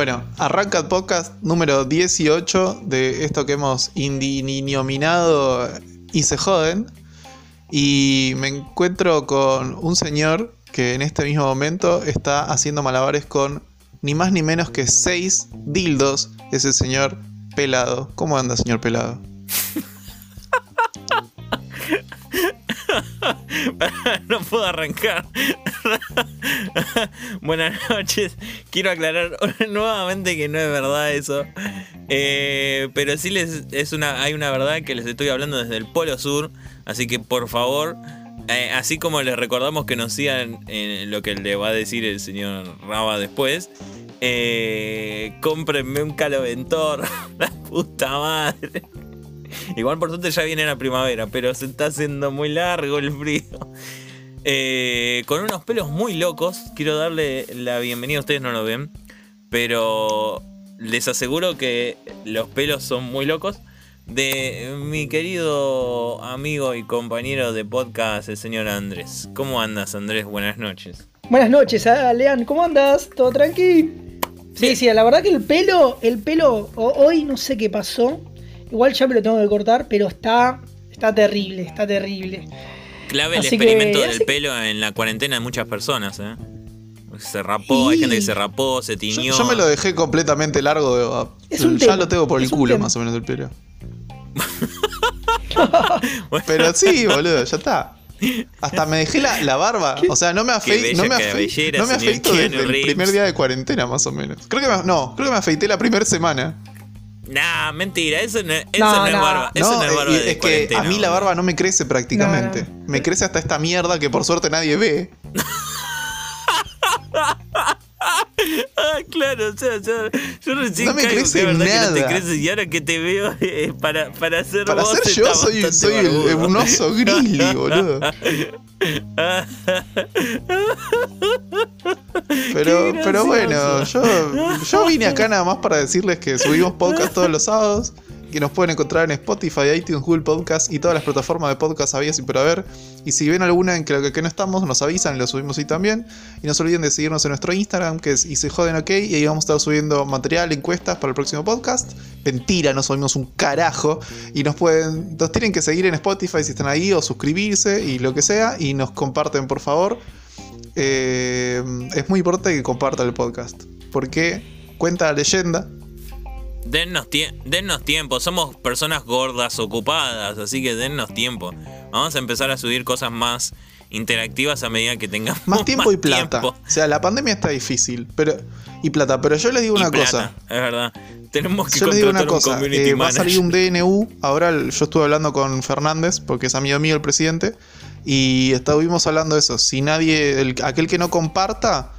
Bueno, arranca el podcast número 18 de esto que hemos indinominado y se joden. Y me encuentro con un señor que en este mismo momento está haciendo malabares con ni más ni menos que seis dildos. Es el señor Pelado. ¿Cómo anda, señor Pelado? no puedo arrancar. Buenas noches. Quiero aclarar nuevamente que no es verdad eso. Eh, pero sí les es una, hay una verdad que les estoy hablando desde el Polo Sur. Así que por favor, eh, así como les recordamos que nos sigan en lo que le va a decir el señor Raba después. Eh, cómprenme un caloventor. La puta madre. Igual por suerte ya viene la primavera, pero se está haciendo muy largo el frío. Eh, con unos pelos muy locos. Quiero darle la bienvenida, ustedes no lo ven. Pero les aseguro que los pelos son muy locos. De mi querido amigo y compañero de podcast, el señor Andrés. ¿Cómo andas, Andrés? Buenas noches. Buenas noches, Lean, ¿cómo andas? ¿Todo tranqui? Sí, sí, la verdad que el pelo, el pelo, hoy no sé qué pasó. Igual ya me lo tengo que cortar, pero está, está terrible, está terrible. Clave el experimento del pelo en la cuarentena de muchas personas, ¿eh? Se rapó, hay gente que se rapó, se tiñó. Yo, me lo dejé completamente largo. ya lo tengo por el culo, más o menos, el pelo. Pero sí, boludo, ya está. Hasta me dejé la, barba. O sea, no me, afeité no me, no me afeito desde el primer día de cuarentena, más o menos. Creo que me, no, creo que me afeité la primera semana. Nah, mentira, eso no, eso no, es barba. Eso no, es barba es que a mí la barba no me crece prácticamente. Me crece hasta esta mierda que por suerte nadie ve. ah, claro, o sea, yo, yo recién no me caigo, crece verdad nada. que no te creces y ahora que te veo eh, para, para ser para vos ser yo soy, soy el, un oso grizzly, boludo. pero, pero bueno, yo, yo vine acá nada más para decirles que subimos podcast todos los sábados que nos pueden encontrar en Spotify, iTunes, Google Podcast y todas las plataformas de podcast había por haber. Y si ven alguna en que que no estamos, nos avisan y lo subimos ahí también. Y no se olviden de seguirnos en nuestro Instagram, que es y se joden ok, y ahí vamos a estar subiendo material, encuestas para el próximo podcast. Mentira, no subimos un carajo. Y nos pueden, nos tienen que seguir en Spotify si están ahí, o suscribirse y lo que sea. Y nos comparten, por favor. Eh, es muy importante que compartan el podcast. Porque cuenta la leyenda Dennos, dennos tiempo, somos personas gordas, ocupadas, así que dennos tiempo. Vamos a empezar a subir cosas más interactivas a medida que tengamos más tiempo y plata. O sea, la pandemia está difícil, pero y plata, pero yo les digo una cosa. Es verdad. Tenemos que yo les digo una cosa, eh, va a salir un DNU. Ahora yo estuve hablando con Fernández porque es amigo mío el presidente y estuvimos hablando de eso. Si nadie, aquel que no comparta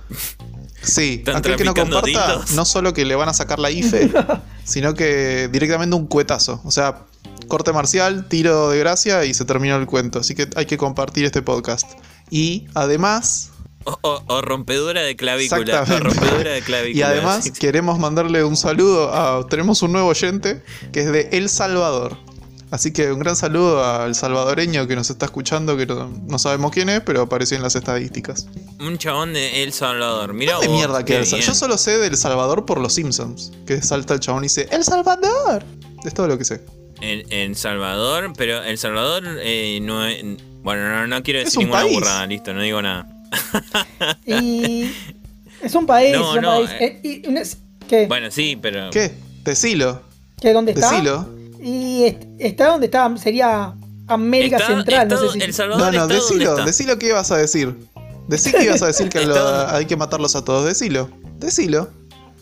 Sí, aquel que no comparta, no solo que le van a sacar la IFE, sino que directamente un cuetazo. O sea, corte marcial, tiro de gracia y se terminó el cuento. Así que hay que compartir este podcast. Y además. O, rompedura de clavícula. O rompedura de clavícula. Y además queremos mandarle un saludo a. Tenemos un nuevo oyente que es de El Salvador. Así que un gran saludo al salvadoreño que nos está escuchando, que no, sabemos quién es, pero apareció en las estadísticas. Un chabón de El Salvador. Mira de mierda que es. Yo solo sé del Salvador por los Simpsons, que salta el chabón y dice ¡El Salvador! Es todo lo que sé. En, El Salvador, pero El Salvador eh, no es. Bueno, no, quiero decir ninguna burrada, listo, no digo nada. y es un país, no, un no, país. Eh, eh, ¿Qué? Bueno, sí, pero. ¿Qué? Decilo. ¿Qué? ¿Dónde está? Decilo. Y está donde está, sería América Central, no sé si. El Salvador no, no, decilo, decilo qué ibas a decir. Decí que ibas a decir que hay que matarlos a todos, decilo. Decilo.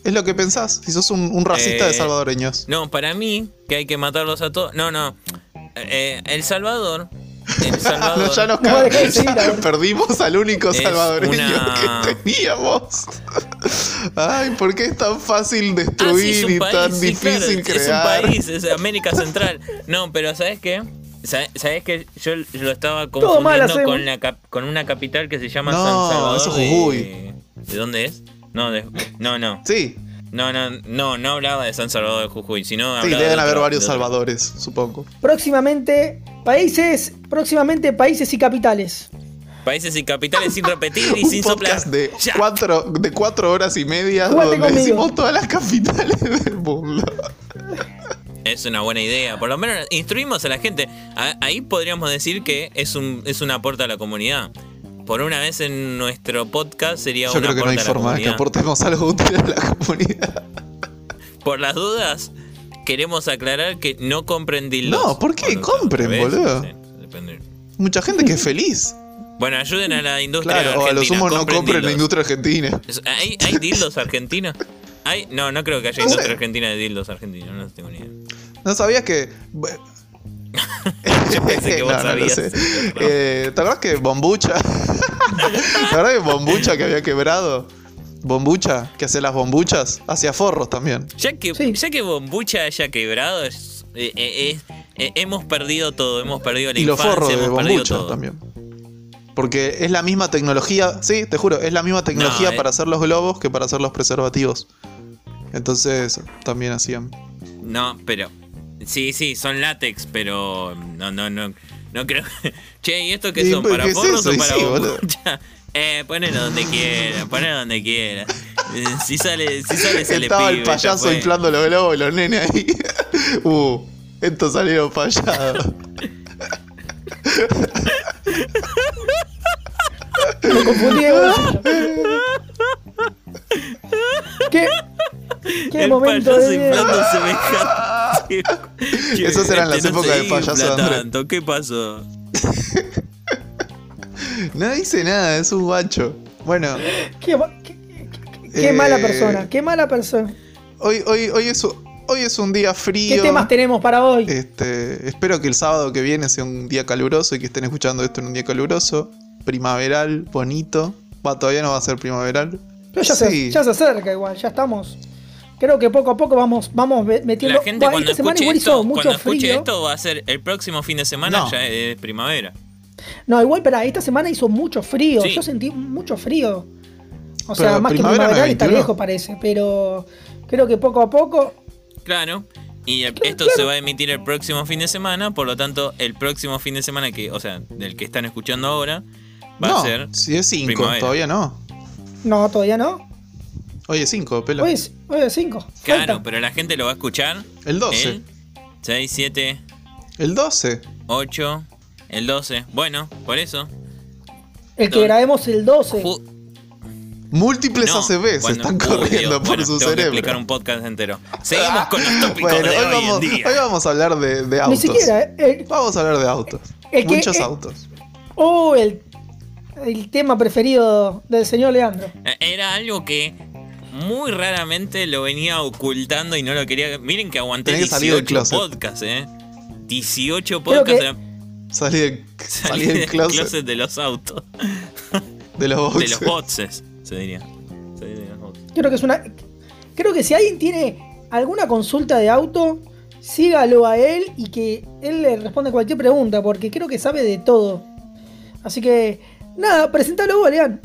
Es lo que pensás, si sos un, racista de eh, salvadoreños. No, para mí, que hay que matarlos a todos. No, no. Eh, el Salvador el Salvador. ya nos no, Perdimos al único salvadoreño que teníamos. Ay, ¿por qué es tan fácil destruir ah, y tan difícil crear? Es un país, es América Central. No, pero ¿sabes qué? ¿Sabes que Yo lo estaba confundiendo con, la con una capital que se llama San Salvador. Eso de, ¿De dónde es? No, de, no, no. Sí. No, no, no, no hablaba de San Salvador de Jujuy, sino Sí, deben haber varios Salvadores, supongo. Próximamente, países, próximamente países y capitales. Países y capitales sin repetir y Un sin soplar. de Ya. cuatro, de cuatro horas y media donde conmigo. decimos todas las capitales del mundo. Es una buena idea. Por lo menos instruimos a la gente. A- Ahí podríamos decir que es un, es un aporte a la comunidad. Por una vez en nuestro podcast sería Yo un creo que no hay forma de que aportemos algo útil a la comunidad. Por las dudas, queremos aclarar que no compren dildos. No, ¿por qué? Compren, boludo. Mucha gente que es feliz. Bueno, ayuden a la industria Claro, o a lo argentina. sumo no compren la industria argentina. ¿Hay, hay dildos argentinos? ¿Hay? No, no creo que haya No sé. industria argentina de dildos argentinos. No tengo ni idea. ¿No sabías que.? Yo pensé que vos No, no lo sabías. sé. Eh, ¿Te acuerdas que Bombucha? ¿Te acuerdas que Bombucha que había quebrado? Bombucha, que hacía las bombuchas, hacía forros también. Ya que, Sí. ya que Bombucha haya quebrado, es- eh, eh, es- eh, hemos perdido todo. Hemos perdido la Y los forros de hemos Bombucha todo. también. Porque es la misma tecnología, sí, te juro, es la misma tecnología eh. para hacer los globos que para hacer los preservativos. Entonces también hacían. No, pero. Sí, sí, son látex, pero. No, no, no. No creo. Che, ¿y esto qué son? pues, ¿Para ¿qué es forros eso? o para sí? Eh, ponelo donde quiera, ponelo donde quiera. Si sale, si sale, se Estaba le el pibe, ya payaso inflando los globos y los nenes ahí. uh, estos salieron fallados. Me confundí. ¿Qué? ¿Qué el momento payaso de inflando semejante. Esas eran las este no épocas de payaso de tanto, ¿Qué pasó? No dice nada, es un guacho. Bueno, Qué, ma- qué- qué- qué Eh, mala persona, qué mala persona. hoy, hoy, hoy, es, hoy es un día frío. ¿Qué temas tenemos para hoy? Este, espero que el sábado que viene sea un día caluroso y que estén escuchando esto en un día caluroso, primaveral, bonito. Va, todavía no va a ser primaveral. Pero ya, sí. se, ya se acerca igual, ya estamos. Creo que poco a poco vamos, vamos metiendo. La gente Buah, cuando esta semana escuche, igual esto, hizo mucho cuando escuche frío. esto va a ser el próximo fin de semana, No. ya es primavera. No, igual, para esta semana hizo mucho frío. Sí. Yo sentí mucho frío. O Pero sea, más que primavera no es primaveral está 21. lejos parece, pero creo que poco a poco. Claro. Y el- Claro, esto claro. se va a emitir el próximo fin de semana, por lo tanto, el próximo fin de semana que, o sea, del que están escuchando ahora, va no, a ser. si es 5, primavera. todavía no. No, todavía no. Hoy es 5, pelo. Hoy es, hoy es 5. Claro, pero la gente lo va a escuchar. El 12. El 6, 7, El 12. 8, el 12. Bueno, por eso. El que No. grabemos el 12. Ju- Múltiples no, ACBs cuando- están corriendo Dios, por bueno, su tengo que explicar cerebro. un podcast entero. Seguimos con los tópicos Bueno, de hoy hoy vamos, en día. hoy vamos a hablar de, de Ni autos. siquiera. eh, el- Vamos a hablar de autos. El que- Muchos eh, autos. oh, el, el tema preferido del señor Leandro. Eh, Era algo que muy raramente lo venía ocultando y no lo quería. Miren que aguanté Tenés que salir del 18 closet. podcasts, ¿eh? 18 Creo podcasts. que- eh, Salí, de- Salí salí del closet, de los autos. de los De boxes. los boxes, se diría. Salí de los boxes. Creo que es una. Creo que si alguien tiene alguna consulta de auto, sígalo a él y que él le responda cualquier pregunta, porque creo que sabe de todo. Así que, nada, presentalo vos, Lean.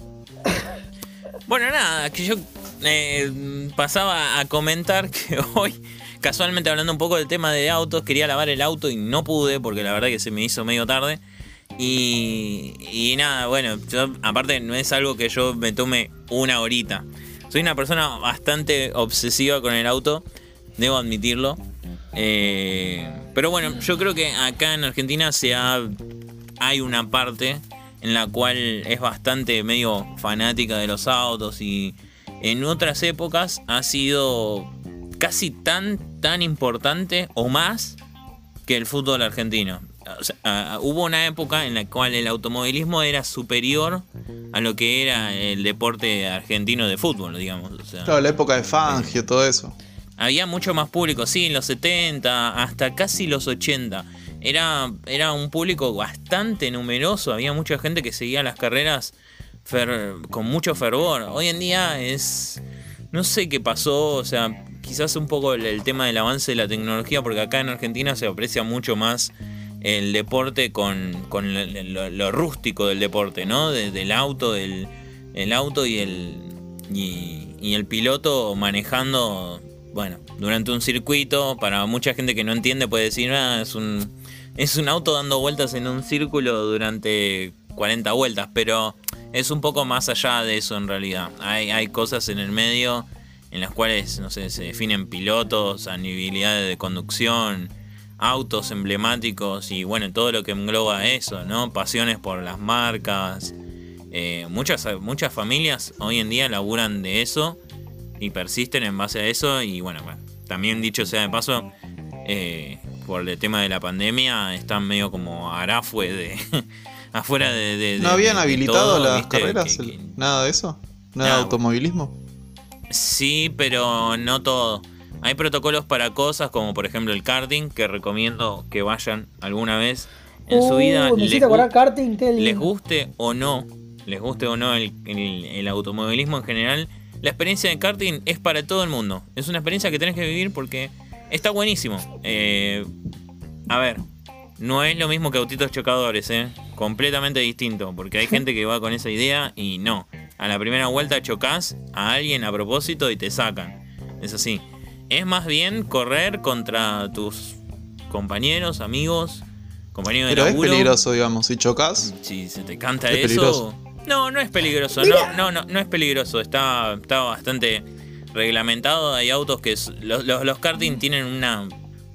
Bueno, nada, que yo eh, pasaba a comentar que hoy, casualmente hablando un poco del tema de autos, quería lavar el auto y no pude porque la verdad que se me hizo medio tarde. Y, y nada, bueno, aparte no es algo que yo me tome una horita. Soy una persona bastante obsesiva con el auto, debo admitirlo. Eh, pero bueno, yo creo que acá en Argentina se ha, hay una parte en la cual es bastante medio fanática de los autos y en otras épocas ha sido casi tan tan importante o más que el fútbol argentino. O sea, hubo una época en la cual el automovilismo era superior a lo que era el deporte argentino de fútbol, digamos. O sea, Claro, la época de Fangio, todo eso. había mucho más público, sí, en los 70, hasta casi los 80. Era, era un público bastante numeroso, había mucha gente que seguía las carreras con mucho fervor. Hoy en día es... No sé qué pasó, o sea, quizás un poco el, el tema del avance de la tecnología, porque acá en Argentina se aprecia mucho más el deporte con, con lo, rústico del deporte, ¿no? De- del auto, del el auto y el, y, y el piloto manejando, bueno, durante un circuito. Para mucha gente que no entiende puede decir, ah, es un, es un auto dando vueltas en un círculo durante 40 vueltas, pero es un poco más allá de eso en realidad. Hay, cosas en el medio en las cuales, no sé, se definen pilotos, anibilidades de conducción, autos emblemáticos y bueno, todo lo que engloba eso, ¿no? Pasiones por las marcas. Eh, muchas, muchas familias hoy en día laburan de eso y persisten en base a eso y bueno, también dicho sea de paso, eh, por el tema de la pandemia están medio como arafue de afuera de, ¿No habían habilitado las carreras? ¿Nada de eso? ¿Nada de automovilismo? Sí, pero no todo. Hay protocolos para cosas como por ejemplo el karting, que recomiendo que vayan alguna vez en su vida. Uh, les, karting, les guste o no, les guste o no el, el, automovilismo en general, la experiencia de karting es para todo el mundo. Es una experiencia que tenés que vivir porque está buenísimo. Eh, a ver, no es lo mismo que autitos chocadores, ¿eh? Completamente distinto, porque hay gente que va con esa idea y no. A la primera vuelta chocas a alguien a propósito y te sacan. Es así. Es más bien correr contra tus compañeros, amigos, compañeros Pero de laburo. es peligroso, digamos, si chocas. Si se te canta eso. No, no es peligroso. No, no, no, no es peligroso. Está, está bastante reglamentado. Hay autos que. los, los, karting tienen una,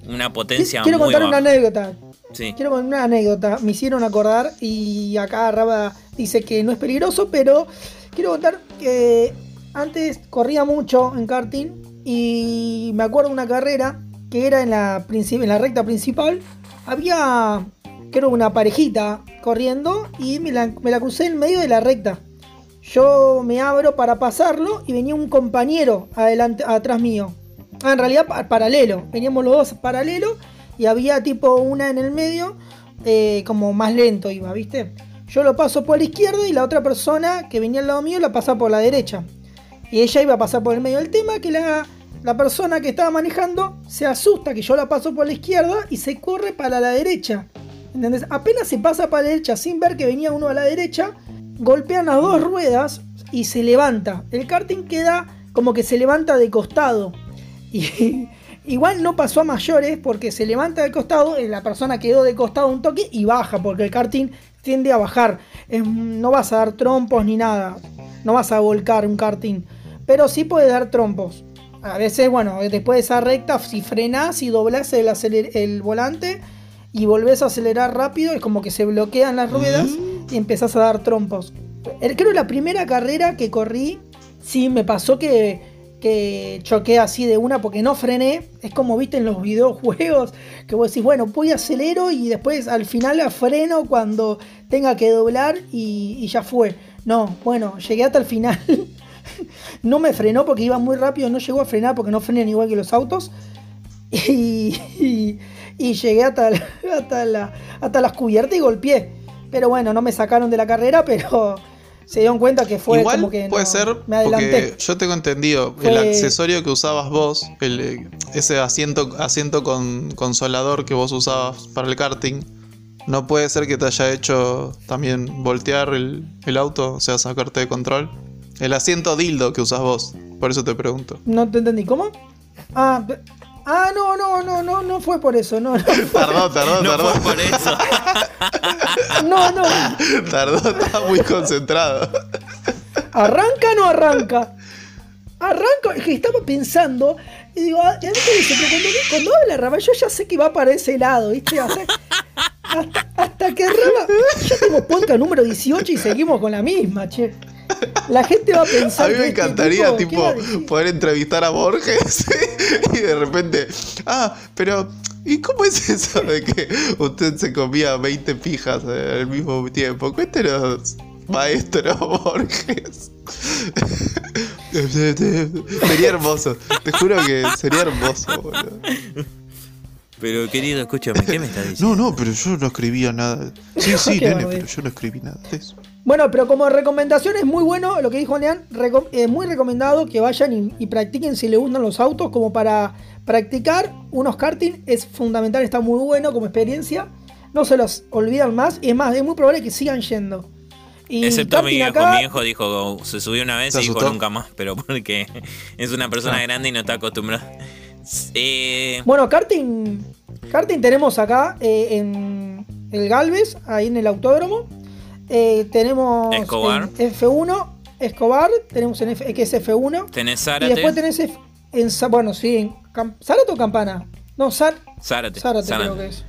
una potencia Quiero contar una anécdota. Quiero contar una anécdota. Me hicieron acordar y acá Raba dice que no es peligroso, pero quiero contar que antes corría mucho en karting y me acuerdo de una carrera que era en la, en la recta principal. Había, creo, una parejita corriendo y me la, me la crucé en medio de la recta. Yo me abro para pasarlo y venía un compañero adelante, atrás mío. Ah, en realidad paralelo. Veníamos los dos paralelo y había tipo una en el medio, eh, como más lento iba, ¿viste? Yo lo paso por la izquierda y la otra persona que venía al lado mío la pasa por la derecha. Y ella iba a pasar por el medio del tema que la, la persona que estaba manejando se asusta que yo la paso por la izquierda y se corre para la derecha. ¿Entendés? Apenas se pasa para la derecha sin ver que venía uno a la derecha, golpean las dos ruedas y se levanta. El karting queda como que se levanta de costado. Y igual no pasó a mayores porque se levanta de costado, y la persona quedó de costado un toque y baja porque el karting tiende a bajar. no vas a dar trompos ni nada. No vas a volcar un karting. Pero sí puede dar trompos. A veces, bueno, después de esa recta, si frenas y doblas el, el volante y volvés a acelerar rápido, es como que se bloquean las ruedas y empezás a dar trompos. Creo que la primera carrera que corrí, sí me pasó que, que choqué así de una porque no frené. Es como viste en los videojuegos, que vos decís, bueno, voy acelero y después al final la freno cuando tenga que doblar y, ya fue. No, bueno, llegué hasta el final. no me frenó porque iba muy rápido, no llegó a frenar porque no frenan igual que los autos. Y, y, llegué hasta, hasta, hasta las cubiertas y golpeé. Pero bueno, no me sacaron de la carrera, pero se dieron cuenta que fue como que. Puede ser, me adelanté. porque yo tengo entendido, el accesorio que usabas vos, el, ese asiento, asiento con consolador que vos usabas para el karting, no puede ser que te haya hecho también voltear el, el auto, o sea, sacarte de control. El asiento dildo que usas vos, por eso te pregunto. No te entendí, ¿cómo? Ah, Ah, no, no, no, no, no fue por eso, no. no Perdón, perdón, no Fue por eso. no, no. Tardó, estaba muy concentrado. ¿Arranca o no arranca? Arranca, es que estaba pensando, y digo, ah, dice, pero cuando, cuando habla Rama, yo ya sé que va para ese lado, ¿viste? hasta, hasta que Rama, ya tengo podcast número 18 y seguimos con la misma, che. La gente va a pensar. A mí me este encantaría, tipo, poder entrevistar a Borges y de repente. Ah, pero. ¿Y cómo es eso de que usted se comía 20 pijas al mismo tiempo? Cuéntenos, maestro Borges. sería hermoso. Te juro que sería hermoso, boludo. Pero querido, escúchame, ¿qué me estás diciendo? No, no, pero yo no escribía nada. Sí, sí, nene, pero yo no escribí nada de eso. Bueno, pero como recomendación es muy bueno lo que dijo Lean. Es muy recomendado que vayan y, practiquen si les gustan los autos. Como para practicar unos karting es fundamental, está muy bueno como experiencia. No se los olvidan más. Y es más, es muy probable que sigan yendo. Y Excepto mi viejo, mi viejo dijo, se subió una vez y dijo nunca más, pero porque es una persona ah. grande y no está acostumbrado. Eh, bueno, karting, karting tenemos acá eh, en el Galvez, ahí en el autódromo. Eh, tenemos Escobar. en F1, Escobar, tenemos en F, que es F1. Tenés Y Zárate. después tenés F- en, bueno, sí, en ¿Zárate o Campana? No, Zar, Zárate. Zárate Zárate. creo que es.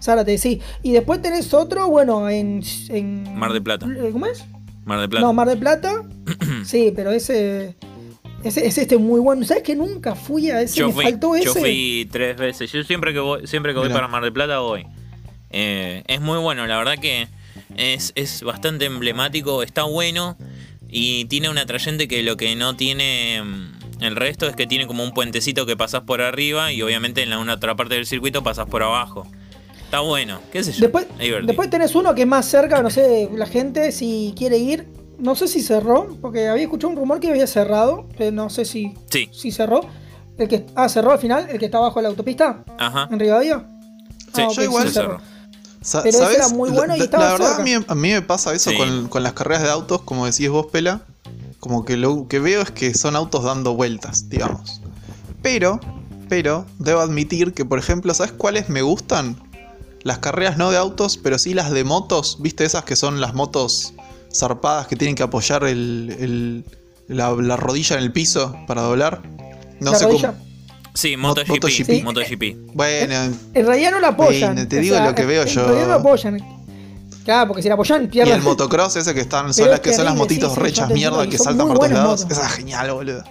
Zárate, sí. Y después tenés otro, bueno, en, en Mar del Plata. eh, ¿Cómo es? Mar del Plata. No, Mar del Plata. sí, pero ese, ese es este muy bueno. ¿Sabes que nunca fui a ese? yo, Me fui, faltó ese. yo fui tres veces. Yo siempre que voy, siempre que voy para Mar del Plata voy. Eh, es muy bueno, la verdad que es, es bastante emblemático, está bueno y tiene un atrayente que lo que no tiene mm, el resto es que tiene como un puentecito que pasas por arriba y obviamente en la una otra parte del circuito pasas por abajo. Está bueno, qué sé yo. Después, después tenés uno que es más cerca, no sé, la gente si quiere ir. No sé si cerró, porque había escuchado un rumor que había cerrado. pero no sé si, Sí, si cerró. El que, ah, cerró al final, el que está abajo de la autopista, ajá. en Rivadavia. Sí, Ah, ok, yo igual sí, cerró. Sa- Pero ¿sabes? era muy bueno y la, estaba la verdad, a mí, a mí me pasa eso Sí. con, con las carreras de autos, como decís vos, Pela. Como que lo que veo es que son autos dando vueltas, digamos. Pero, pero, debo admitir que, por ejemplo, ¿sabes cuáles me gustan? Las carreras no de autos, pero sí las de motos. ¿Viste esas que son las motos zarpadas que tienen que apoyar el, el- la, la rodilla en el piso para doblar? No La sé rodilla. cómo. Sí, Mo- MotoGP. MotoGP. MotoGP. Bueno, En realidad no la apoyan. Te digo lo que en- veo en yo. realidad no la apoyan. Claro, porque si la apoyan y pierden. el motocross ese que están, son las que son las motitos sí, sí, rechas mierda que y saltan por todos lados. motos. Esa es genial, boludo.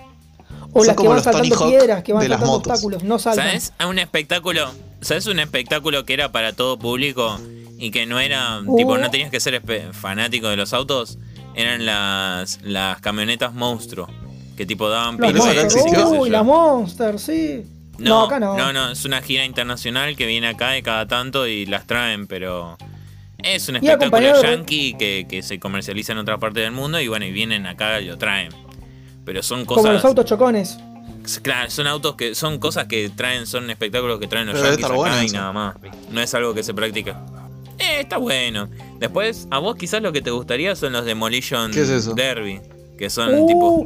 o son las que como van los saltando Tony Hawk piedras, que van de las saltando motos. obstáculos, no saltan. ¿Sabes? Hay un espectáculo. ¿Sabes un espectáculo que era para todo público y que no era. Uh. Tipo, no tenías que ser fanático de los autos? Eran las, las camionetas monstruo. Tipo Monster, qué sé existió. uy, las Monster, sí. No, acá no. No, no, es una gira internacional que viene acá de cada tanto y las traen, pero. Es un espectáculo de- yankee que, que se comercializa en otra parte del mundo y bueno, y vienen acá y lo traen. Pero son Como cosas. los autos chocones. Claro, son autos que son cosas que traen, son espectáculos que traen los Pero yankees acá bueno y nada más. No es algo que se practica. Eh, está bueno. Después, a vos quizás lo que te gustaría son los Demolition ¿Qué es eso? Derby. Que son Uh, tipo.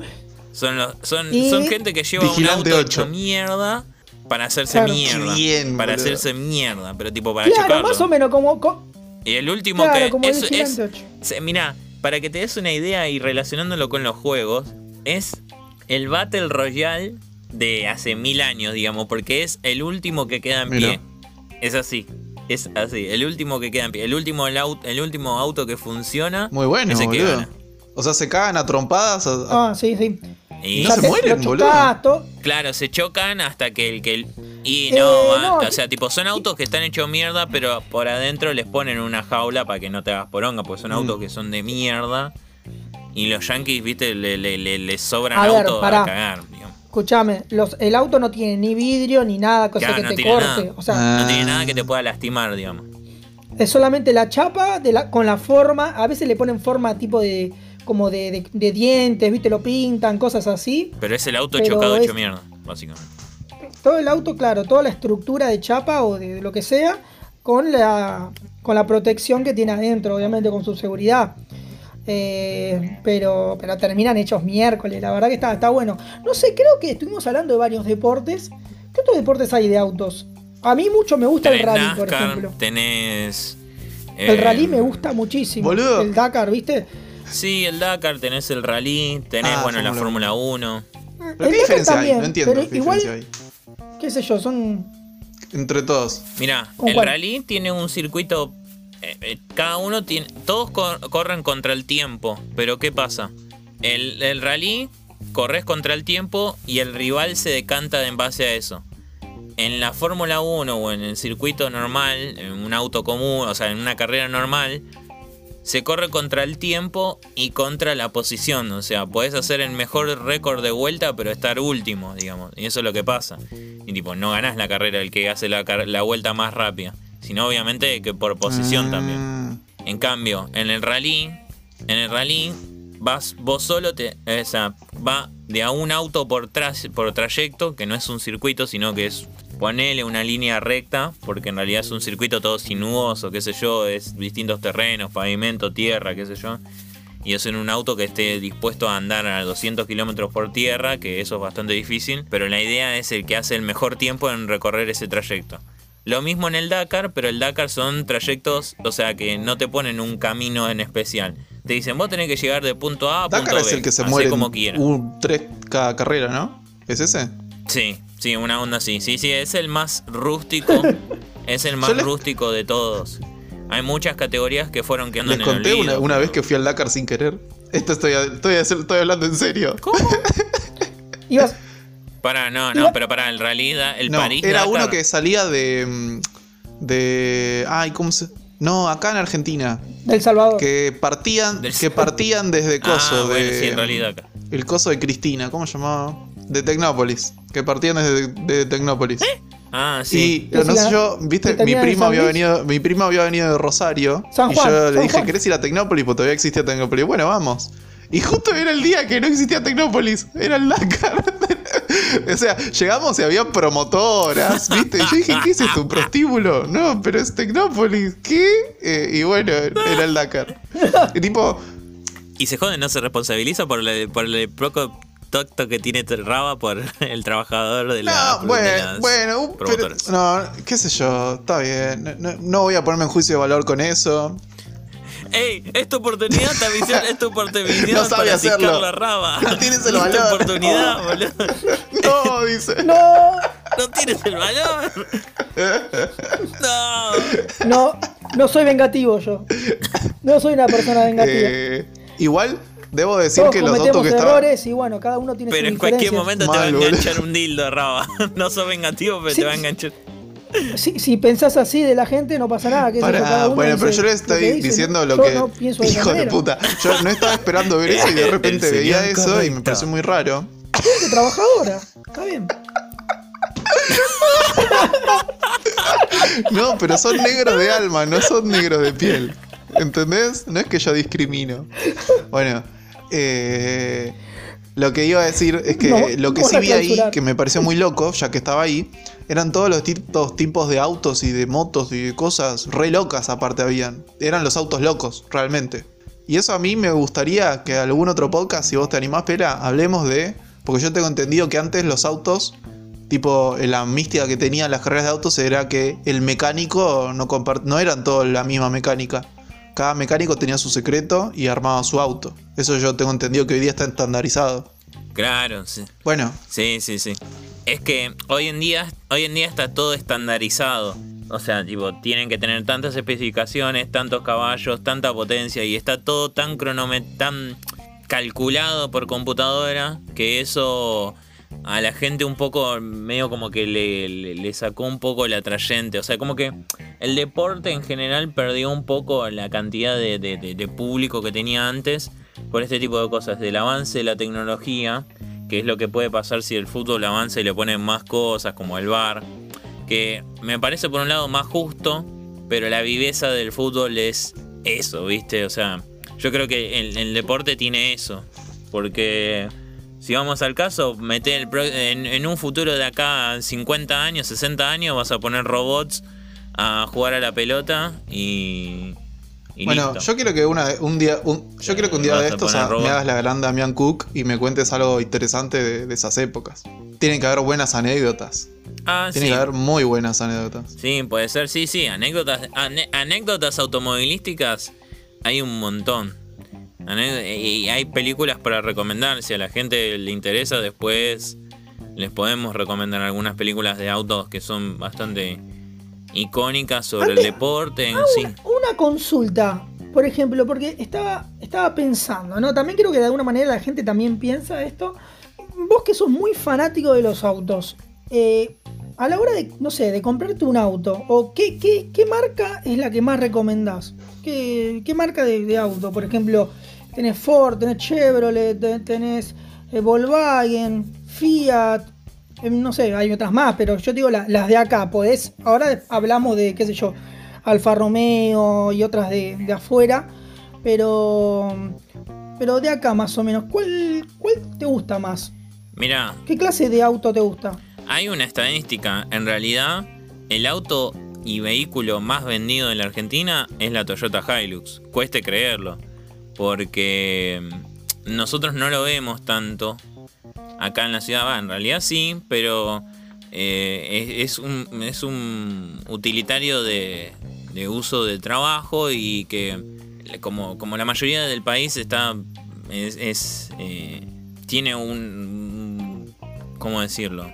Son los, son, y- son gente que lleva Vigilante un auto ocho. hecho mierda para hacerse Claro. mierda. Bien, para boludo. hacerse mierda. Pero tipo para claro, chocarlo. más o menos como. co- Y el último Claro, que. como es, es- mirá, para que te des una idea y relacionándolo con los juegos, es el Battle Royale de hace mil años, digamos, porque es el último que queda en pie. Es así. Es así, el último que queda en pie. El último, el auto, el último auto que funciona. Muy bueno, ese que boludo. gana. O sea, se cagan a trompadas. a- a- Ah, sí, sí. Y No se mueren, boludo. chocás, claro, se chocan hasta que el que el- y Eh, no, que- o sea, tipo son autos que están hechos mierda, pero por adentro les ponen una jaula para que no te hagas poronga, porque son Mm. autos que son de mierda. Y los yankees, viste, le, le, le- le sobran A ver, autos pará. a cagar, digamos. Escuchame, los, el auto no tiene ni vidrio ni nada, cosa Claro, que no te corte. nada. O sea, Ah. No tiene nada que te pueda lastimar, digamos. es solamente la chapa de la, con la forma. A veces le ponen forma tipo de. Como de, de- de dientes, viste, lo pintan, cosas así. Pero es el auto Pero chocado es- hecho mierda, básicamente. Todo el auto, claro, toda la estructura de chapa o de lo que sea, con la, con la protección que tiene adentro, obviamente con su seguridad. Eh, pero, pero terminan hechos miércoles, la verdad que está, está bueno. No sé, creo que estuvimos hablando de varios deportes. ¿Qué otros deportes hay de autos? A mí mucho me gusta el rally, por NASCAR, ejemplo. tenés. El eh, rally me gusta muchísimo. Boludo. El Dakar, ¿viste? Sí, el Dakar, tenés el rally, tenés, Ah, bueno, la Fórmula Fórmula 1. ¿Pero el qué diferencia hay? No entiendo pero qué igual, diferencia hay. qué sé yo, son... Entre todos. Mira, ¿Con el cuál? rally tiene un circuito. eh, eh, cada uno tiene. Todos cor- corren contra el tiempo. Pero ¿qué pasa? El, el rally corres contra el tiempo y el rival se decanta en base a eso. En la Fórmula 1 o en el circuito normal, en un auto común, o sea, en una carrera normal, se corre contra el tiempo y contra la posición. O sea, podés hacer el mejor récord de vuelta, pero estar último, digamos. Y eso es lo que pasa. Y tipo, no ganás la carrera el que hace la, la vuelta más rápida. Sino obviamente que por posición Ah, también. En cambio, en el rally, en el rally, vas vos solo, te, o sea, va de a un auto por, tras- por trayecto, que no es un circuito, sino que es ponele una línea recta, porque en realidad es un circuito todo sinuoso, qué sé yo, es distintos terrenos, pavimento, tierra, qué sé yo. Y es en un auto que esté dispuesto a andar a 200 kilómetros por tierra, que eso es bastante difícil, pero la idea es el que hace el mejor tiempo en recorrer ese trayecto. Lo mismo en el Dakar, pero el Dakar son trayectos, o sea, que no te ponen un camino en especial. Te dicen, vos tenés que llegar de punto A a punto B. es el que se muere como en un tres cada carrera, ¿no? ¿Es ese? Sí, sí, una onda así. Sí, sí, es el más rústico. es el más les- rústico de todos. Hay muchas categorías que fueron quedando Les en el conté una, olvido. una vez que fui al Dakar sin querer. Esto estoy, estoy, estoy hablando en serio. Ibas, Para, no, no, Iba- pero para el Rally, da- el No, París. era Dakar. uno que salía de. mm, de. Ay, ¿cómo se.? No, acá en Argentina. del Salvador. Que partían. Del- Que partían desde Coso. Ah, bueno, de, sí, en Rally Dakar. El coso de Cristina, ¿cómo se llamaba? De Tecnópolis. Que partían desde de Tecnópolis. Ah, sí. Y no sé yo, viste, mi primo había venido, mi primo había venido de Rosario. San y yo le dije, Juan. ¿querés ir a Tecnópolis? Pues todavía existía Tecnópolis. Bueno, vamos. Y justo era el día que no existía Tecnópolis. Era el Dakar. o sea, llegamos y había promotoras, ¿viste? Y yo dije, ¿qué es esto? ¿Un prostíbulo? No, pero es Tecnópolis. ¿Qué? Eh, y bueno, era el Dakar. Y tipo, Y se jode, no se responsabiliza por el, por el poco tocto que tiene Raba por el trabajador de, la, no, bueno, bueno, pero- no, qué sé yo, está bien. No, no- voy a ponerme en juicio de valor con eso. ¡Ey! Es tu oportunidad, Tavisión, es tu oportunidad No sabe para hacerlo. la raba. No tienes el Es tu valor. oportunidad, boludo. No, dice. No, No tienes el valor. No. no, no soy vengativo yo. No soy una persona vengativa. Eh, igual, debo decir Todos que los cometemos autos que estaban. errores y bueno, cada uno tiene Pero en cualquier momento te va a boludo. enganchar un dildo, Raba. No sos vengativo, pero Sí. te va a enganchar. Si, si pensás así de la gente, no pasa nada. Que cada uno bueno, pero dice yo le estoy dice, diciendo lo que. no de Hijo de puta. Yo no estaba esperando ver eso y de repente veía eso y me pareció muy raro. Gente trabajadora. Está bien. No, pero son negros de alma, no son negros de piel. ¿Entendés? No es que yo discrimino. Bueno, eh, lo que iba a decir es que No, lo que sí vi ahí, que me pareció muy loco, ya que estaba ahí, eran todos los tipos, tipos de autos y de motos y de cosas re locas aparte habían. Eran los autos locos, realmente. Y eso a mí me gustaría que algún otro podcast, si vos te animás, Pera, hablemos de... Porque yo tengo entendido que antes los autos Tipo, la mística que tenían las carreras de autos era que el mecánico no, no eran todos la misma mecánica. Cada mecánico tenía su secreto y armaba su auto. Eso yo tengo entendido que hoy día está estandarizado. Claro, sí. Bueno, Sí, sí, sí. Es que hoy en día, hoy en día está todo estandarizado. O sea, tipo, tienen que tener tantas especificaciones, tantos caballos, tanta potencia y está todo tan cronome tan calculado por computadora que eso a la gente un poco medio como que le, le- sacó un poco el atrayente. O sea, como que el deporte en general perdió un poco la cantidad de, de- público que tenía antes por este tipo de cosas, del avance de la tecnología, que es lo que puede pasar si el fútbol avanza y le ponen más cosas como el VAR, que me parece por un lado más justo, pero la viveza del fútbol es eso, ¿viste? O sea, yo creo que el deporte tiene eso, porque si vamos al caso, meter el pro- en, en un futuro de acá a 50 años, 60 años, vas a poner robots a jugar a la pelota y... y bueno, listo. yo quiero que una, un día, un- yo quiero que un día de estos a- me hagas la gran Damián Cook y me cuentes algo interesante de, de esas épocas. Tienen que haber buenas anécdotas. Ah, Tienen sí. que haber muy buenas anécdotas. Sí, puede ser, sí, sí. Anécdotas, ane- anécdotas automovilísticas hay un montón. Y hay películas para recomendar. Si a la gente le interesa, después les podemos recomendar algunas películas de autos que son bastante icónicas sobre el deporte en Ah, sí. una, una consulta, por ejemplo, porque estaba, estaba pensando, ¿no? También creo que de alguna manera la gente también piensa esto. Vos que sos muy fanático de los autos, eh, a la hora de, no sé, de comprarte un auto, o qué, qué, qué marca es la que más recomendás? ¿Qué, qué marca de, de auto? Por ejemplo, tenés Ford, tenés Chevrolet, te- tenés eh, Volkswagen, Fiat, eh, no sé, hay otras más, pero yo digo la- las de acá, podés, ahora hablamos de, qué sé yo, Alfa Romeo y otras de, de afuera, pero, pero de acá más o menos, ¿cuál, ¿cuál te gusta más? Mira, ¿Qué clase de auto te gusta? hay una estadística. En realidad, el auto y vehículo más vendido en la Argentina es la Toyota Hilux. Cueste creerlo. Porque nosotros no lo vemos tanto acá en la ciudad. Va, en realidad sí, pero eh, es, un, es un utilitario de, uso de trabajo y que como, como la mayoría del país está es, eh, tiene un, ¿cómo decirlo?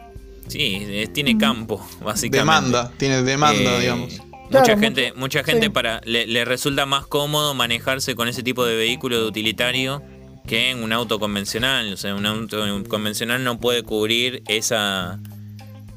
Sí, tiene campo, básicamente. Demanda, tiene demanda, digamos. Mucha gente, mucha gente para le, resulta más cómodo manejarse con ese tipo de vehículo de utilitario que en un auto convencional. O sea, un auto convencional no puede cubrir esa.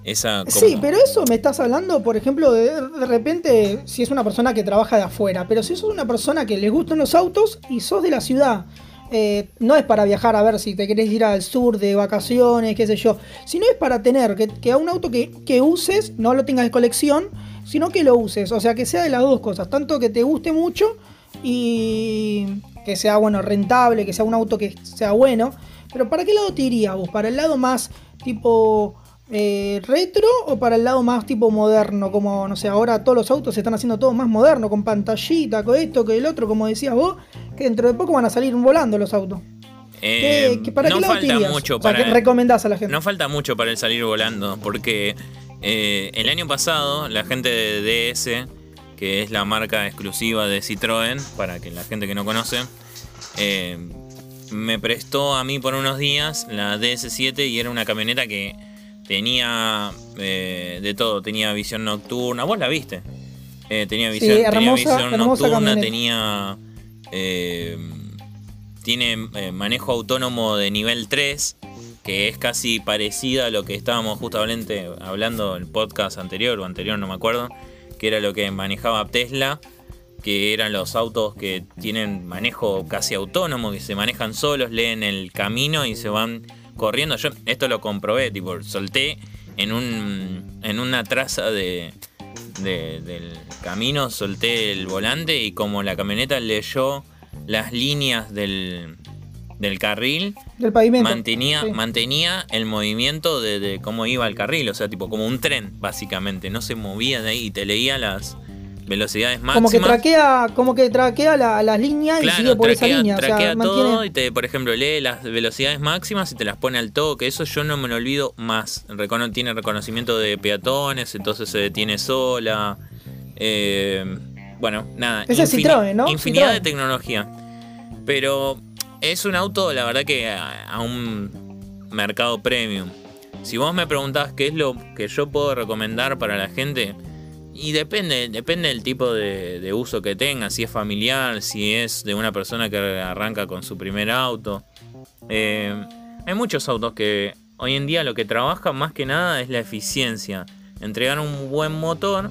esa Sí, pero eso me estás hablando, por ejemplo, de, de repente, si es una persona que trabaja de afuera, pero si sos una persona que le gustan los autos y sos de la ciudad. Eh, no es para viajar a ver si te querés ir al sur de vacaciones, qué sé yo, sino es para tener que, que a un auto que, que uses, no lo tengas de colección, sino que lo uses. O sea, que sea de las dos cosas. Tanto que te guste mucho y que sea, bueno, rentable, que sea un auto que sea bueno. Pero ¿para qué lado te irías vos? ¿Para el lado más tipo eh, retro o para el lado más tipo moderno? Como, no sé, ahora todos los autos se están haciendo todo más moderno, con pantallita, con esto, con el otro, como decías vos, que dentro de poco van a salir volando los autos. Eh, ¿Para no qué lado falta mucho para, recomendás a la gente? No falta mucho para el salir volando, porque eh, el año pasado, la gente de DS, que es la marca exclusiva de Citroën, para que la gente que no conoce, eh, me prestó a mí por unos días la DS7 y era una camioneta que tenía eh, de todo, tenía visión nocturna, vos la viste. tenía visión, tenía visión nocturna, tenía... tiene manejo autónomo de nivel 3 que es casi parecida a lo que estábamos justamente hablando el podcast anterior o anterior, no me acuerdo, que era lo que manejaba Tesla, que eran los autos que tienen manejo casi autónomo, que se manejan solos, leen el camino y se van corriendo. Yo esto lo comprobé, tipo, solté en un en una traza de, del camino, solté el volante y como la camioneta leyó las líneas del, del carril del pavimento. mantenía, mantenía el movimiento de, cómo iba el carril, o sea, tipo como un tren, básicamente. No se movía de ahí y te leía las velocidades máximas. Como que traquea, como que traquea la, las líneas y sigue por esa línea. Traquea todo y te, por ejemplo, lee las velocidades máximas y te las pone al toque. Eso yo no me lo olvido más. tiene reconocimiento de peatones, entonces se detiene sola. Eh, bueno, nada. Ese es Citroën, ¿no? Infinidad de tecnología. Pero es un auto, la verdad que a, un mercado premium. Si vos me preguntás qué es lo que yo puedo recomendar para la gente, y depende, depende del tipo de, uso que tenga, si es familiar, si es de una persona que arranca con su primer auto. Eh, hay muchos autos que hoy en día lo que trabaja más que nada es la eficiencia. Entregar un buen motor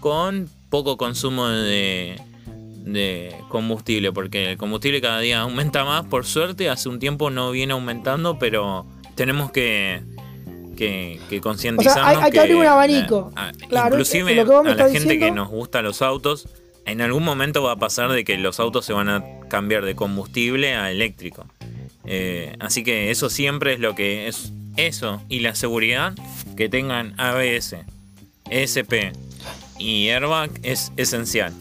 con poco consumo de, de combustible, porque el combustible cada día aumenta más, por suerte, hace un tiempo no viene aumentando, pero tenemos que, que, que concientizarnos. hay, que abrir un abanico. inclusive a la gente que nos gusta los autos, en algún momento va a pasar de que los autos se van a cambiar de combustible a eléctrico. Eh, así que eso siempre es lo que es eso y la seguridad que tengan ABS, ESP y airbag es esencial.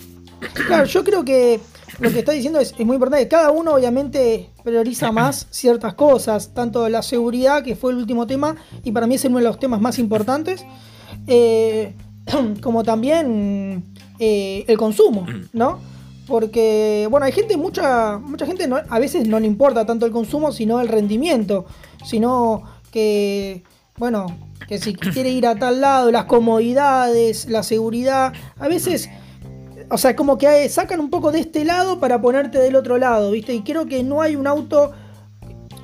Claro, yo creo que lo que está diciendo es, muy importante. Cada uno obviamente prioriza más ciertas cosas, tanto la seguridad, que fue el último tema, y para mí es uno de los temas más importantes, eh, como también eh, el consumo, ¿no? Porque, bueno, hay gente, mucha, mucha gente a veces no le importa tanto el consumo, sino el rendimiento, sino que, bueno, que si quiere ir a tal lado, las comodidades, la seguridad, a veces o sea, como que sacan un poco de este lado para ponerte del otro lado, ¿viste? Y creo que no hay un auto.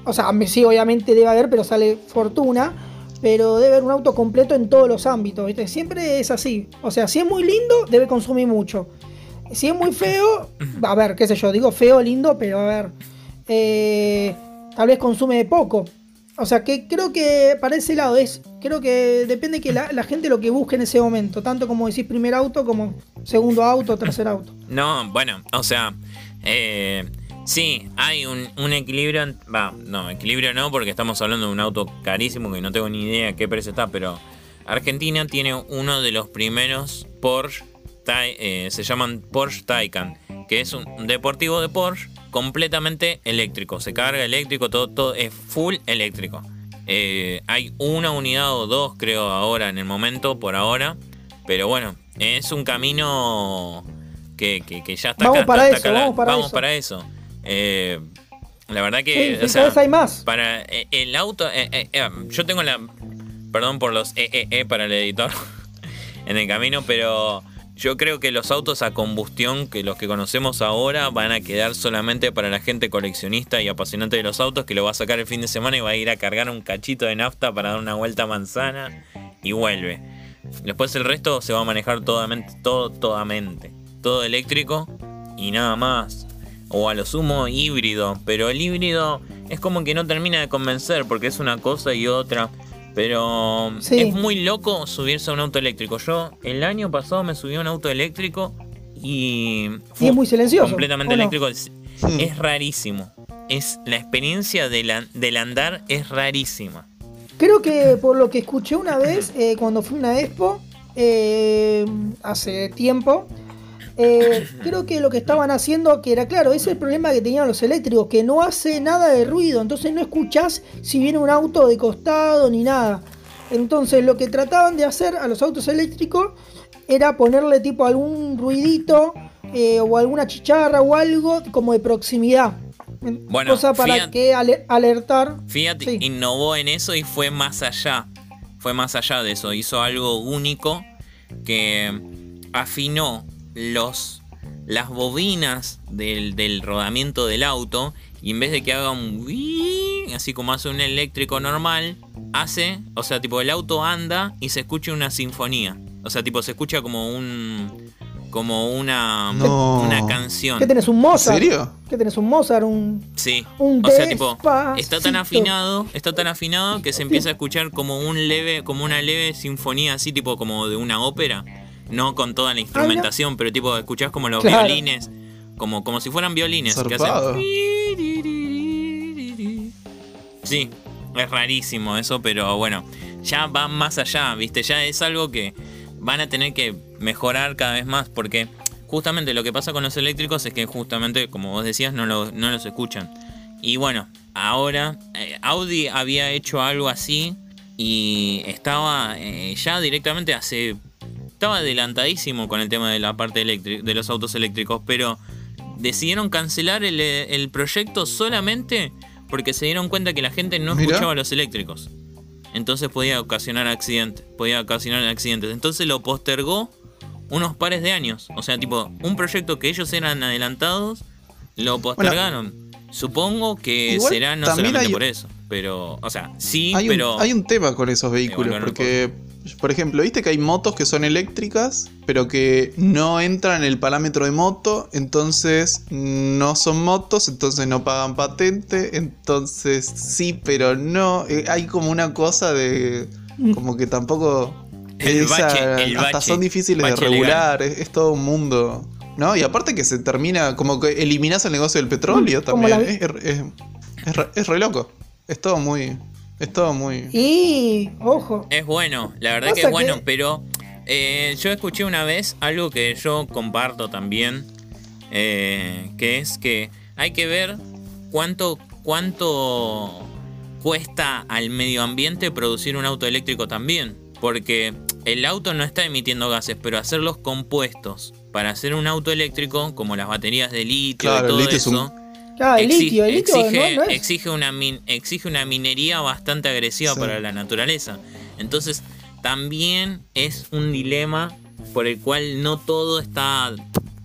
O sea, sí, obviamente debe haber, pero sale fortuna. Pero debe haber un auto completo en todos los ámbitos, ¿viste? Siempre es así. O sea, si es muy lindo, debe consumir mucho. Si es muy feo, a ver, qué sé yo, digo feo, lindo, pero a ver. Eh, tal vez consume poco. O sea, que creo que para ese lado es. Creo que depende que la, gente lo que busque en ese momento. Tanto como decís primer auto, como segundo auto, tercer auto. No, bueno, o sea. Eh, sí, hay un, equilibrio. Va, no, equilibrio no, porque estamos hablando de un auto carísimo que no tengo ni idea qué precio está, pero. Argentina tiene uno de los primeros Porsche. Eh, se llaman Porsche Taycan, que es un deportivo de Porsche completamente eléctrico. Se carga eléctrico, todo, todo es full eléctrico. Eh, hay una unidad o dos, creo, ahora en el momento, por ahora. Pero bueno, es un camino que, ya está vamos acá. Para eso, vamos para vamos eso. Para eso. Eh, la verdad que. Sí, o hay más. Para eh, el auto. yo tengo la. Perdón por los EEE para el editor en el camino, pero yo creo que los autos a combustión, que los que conocemos ahora, van a quedar solamente para la gente coleccionista y apasionante de los autos, que lo va a sacar el fin de semana y va a ir a cargar un cachito de nafta para dar una vuelta a manzana y vuelve. Después el resto se va a manejar todamente, todo, todamente, todo eléctrico y nada más. O a lo sumo híbrido, pero el híbrido es como que no termina de convencer porque es una cosa y otra. Pero es muy loco subirse a un auto eléctrico. Yo el año pasado me subí a un auto eléctrico y fue es muy silencioso. Completamente eléctrico. Es, rarísimo. Es la experiencia del andar es rarísima. Creo que por lo que escuché una vez eh, cuando fui a una expo eh, hace tiempo. Eh, creo que lo que estaban haciendo, que era claro, ese es el problema que tenían los eléctricos, que no hace nada de ruido, entonces no escuchás si viene un auto de costado ni nada. Entonces lo que trataban de hacer a los autos eléctricos era ponerle tipo algún ruidito eh, o alguna chicharra o algo como de proximidad. Bueno, cosa para que alertar. Fiat innovó en eso y fue más allá. Fue más allá de eso. Hizo algo único que afinó los, las bobinas del, rodamiento del auto y en vez de que haga un así como hace un eléctrico normal, hace, o sea, tipo el auto anda y se escucha una sinfonía. O sea, tipo se escucha como un como una una canción. ¿Qué tenés un Mozart? ¿En serio? ¿Qué tenés un Mozart? Un Sí. o sea, tipo está tan afinado, está tan afinado que se empieza a escuchar como un leve como una leve sinfonía así tipo como de una ópera no con toda la instrumentación, pero tipo escuchás como los violines, como, como si fueran violines que hacen... Sí, es rarísimo eso, pero bueno, ya va más allá, ¿viste? Ya es algo que van a tener que mejorar cada vez más porque justamente lo que pasa con los eléctricos es que justamente, como vos decías, no, no los escuchan. Y bueno, ahora eh, Audi había hecho algo así y estaba eh, ya directamente hace estaba adelantadísimo con el tema de la parte de los autos eléctricos, pero decidieron cancelar el, proyecto solamente porque se dieron cuenta que la gente no escuchaba los eléctricos. Entonces podía ocasionar accidentes, podía ocasionar accidentes. Entonces lo postergó unos pares de años. O sea, tipo, un proyecto que ellos eran adelantados, lo postergaron. Supongo que será no solamente por eso. Pero, o sea, sí, pero. hay un tema con esos vehículos, porque por ejemplo, viste que hay motos que son eléctricas, pero que no entran en el parámetro de moto, entonces no son motos, entonces no pagan patente, entonces sí, pero no. Eh, hay como una cosa de. como que tampoco. El hasta son difíciles de regular, es, todo un mundo. ¿No? Y aparte que se termina, como que eliminas el negocio del petróleo también. es re loco. Es todo muy. Es todo muy. Y, ojo. Es bueno, la verdad que es bueno, pero eh, yo escuché una vez algo que yo comparto también, eh, que es que hay que ver cuánto, cuánto cuesta al medio ambiente producir un auto eléctrico también. Porque el auto no está emitiendo gases, pero hacer los compuestos para hacer un auto eléctrico, como las baterías de litio y todo eso, exige, una exige una minería bastante agresiva para la naturaleza. Entonces, también es un dilema por el cual no todo está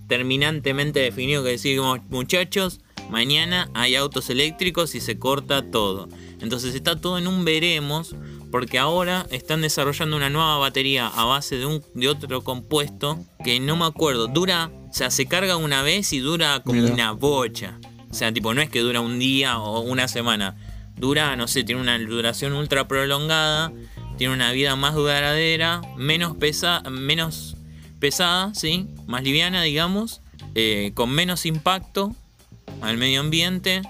terminantemente definido. Que decimos, muchachos, mañana hay autos eléctricos y se corta todo. Entonces está todo en un veremos. Porque ahora están desarrollando una nueva batería a base de, un, de otro compuesto que no me acuerdo. Dura, o sea, se carga una vez y dura como una bocha. O sea, tipo, no es que dura un día o una semana. Dura, no sé, tiene una duración ultra prolongada, tiene una vida más duradera, menos, pesa, menos pesada, ¿sí? Más liviana, digamos, eh, con menos impacto al medio ambiente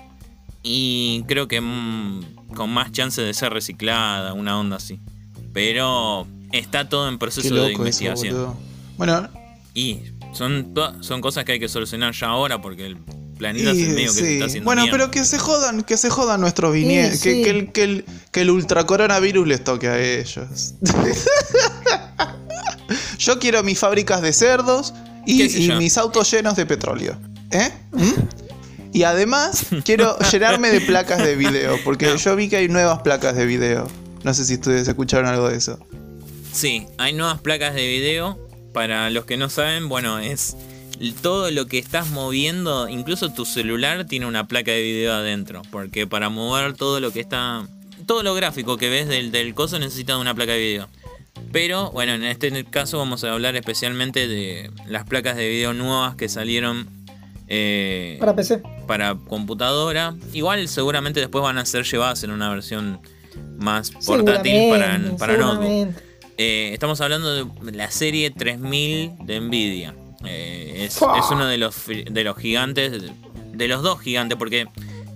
y creo que mm, con más chance de ser reciclada, una onda así. Pero está todo en proceso de investigación. bueno. Y son, son cosas que hay que solucionar ya ahora porque el planitas en medio que se está haciendo Bueno, mierda. pero que se jodan, que se jodan nuestros vinieros. Sí, que, sí. que el, que, el, que el ultracoronavirus les toque a ellos. Yo quiero mis fábricas de cerdos y, ¿Qué sé y mis autos llenos de petróleo. ¿Eh? ¿Mm? Y además quiero llenarme de placas de video, porque yo vi que hay nuevas placas de video. No sé si ustedes escucharon algo de eso. Sí, hay nuevas placas de video. Para los que no saben, bueno, es todo lo que estás moviendo, incluso tu celular tiene una placa de video adentro. Porque para mover todo lo que está. Todo lo gráfico que ves del, del coso necesita una placa de video. Pero bueno, en este caso vamos a hablar especialmente de las placas de video nuevas que salieron eh, Para PC. para computadora. Igual seguramente después van a ser llevadas en una versión más portátil para, para notebook. Eh, estamos hablando de la serie 3000 de Nvidia. Eh, es, uno de los, de los gigantes, de los dos gigantes, porque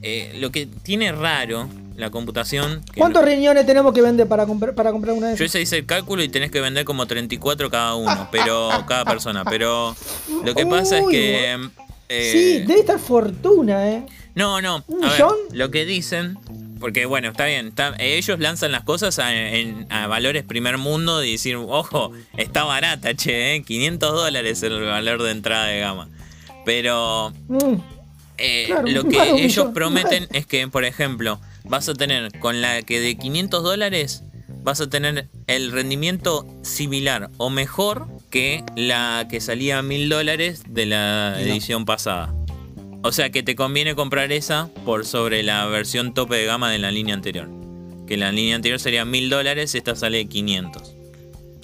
eh, lo que tiene raro la computación... que ¿Cuántos no- riñones tenemos que vender para, comprar para comprar una de yo esas? ya hice el cálculo y tenés que vender como 34 cada uno, pero cada persona. Pero lo que pasa es que... eh, sí, debe estar fortuna, ¿eh? No, no. ¿Un a ver, millón? lo que dicen, porque bueno, está bien. está- ellos lanzan las cosas a, en- a valores primer mundo y decir, ojo, está barata, che, ¿eh? 500 dólares el valor de entrada de gama. Pero Mm, eh, Claro, lo que ellos millón. prometen es que, por ejemplo, vas a tener con la que de 500 dólares vas a tener el rendimiento similar o mejor que la que salía a 1000 dólares de la edición pasada. O sea que te conviene comprar esa por sobre la versión tope de gama de la línea anterior. Que la línea anterior sería 1000 dólares, esta sale 500.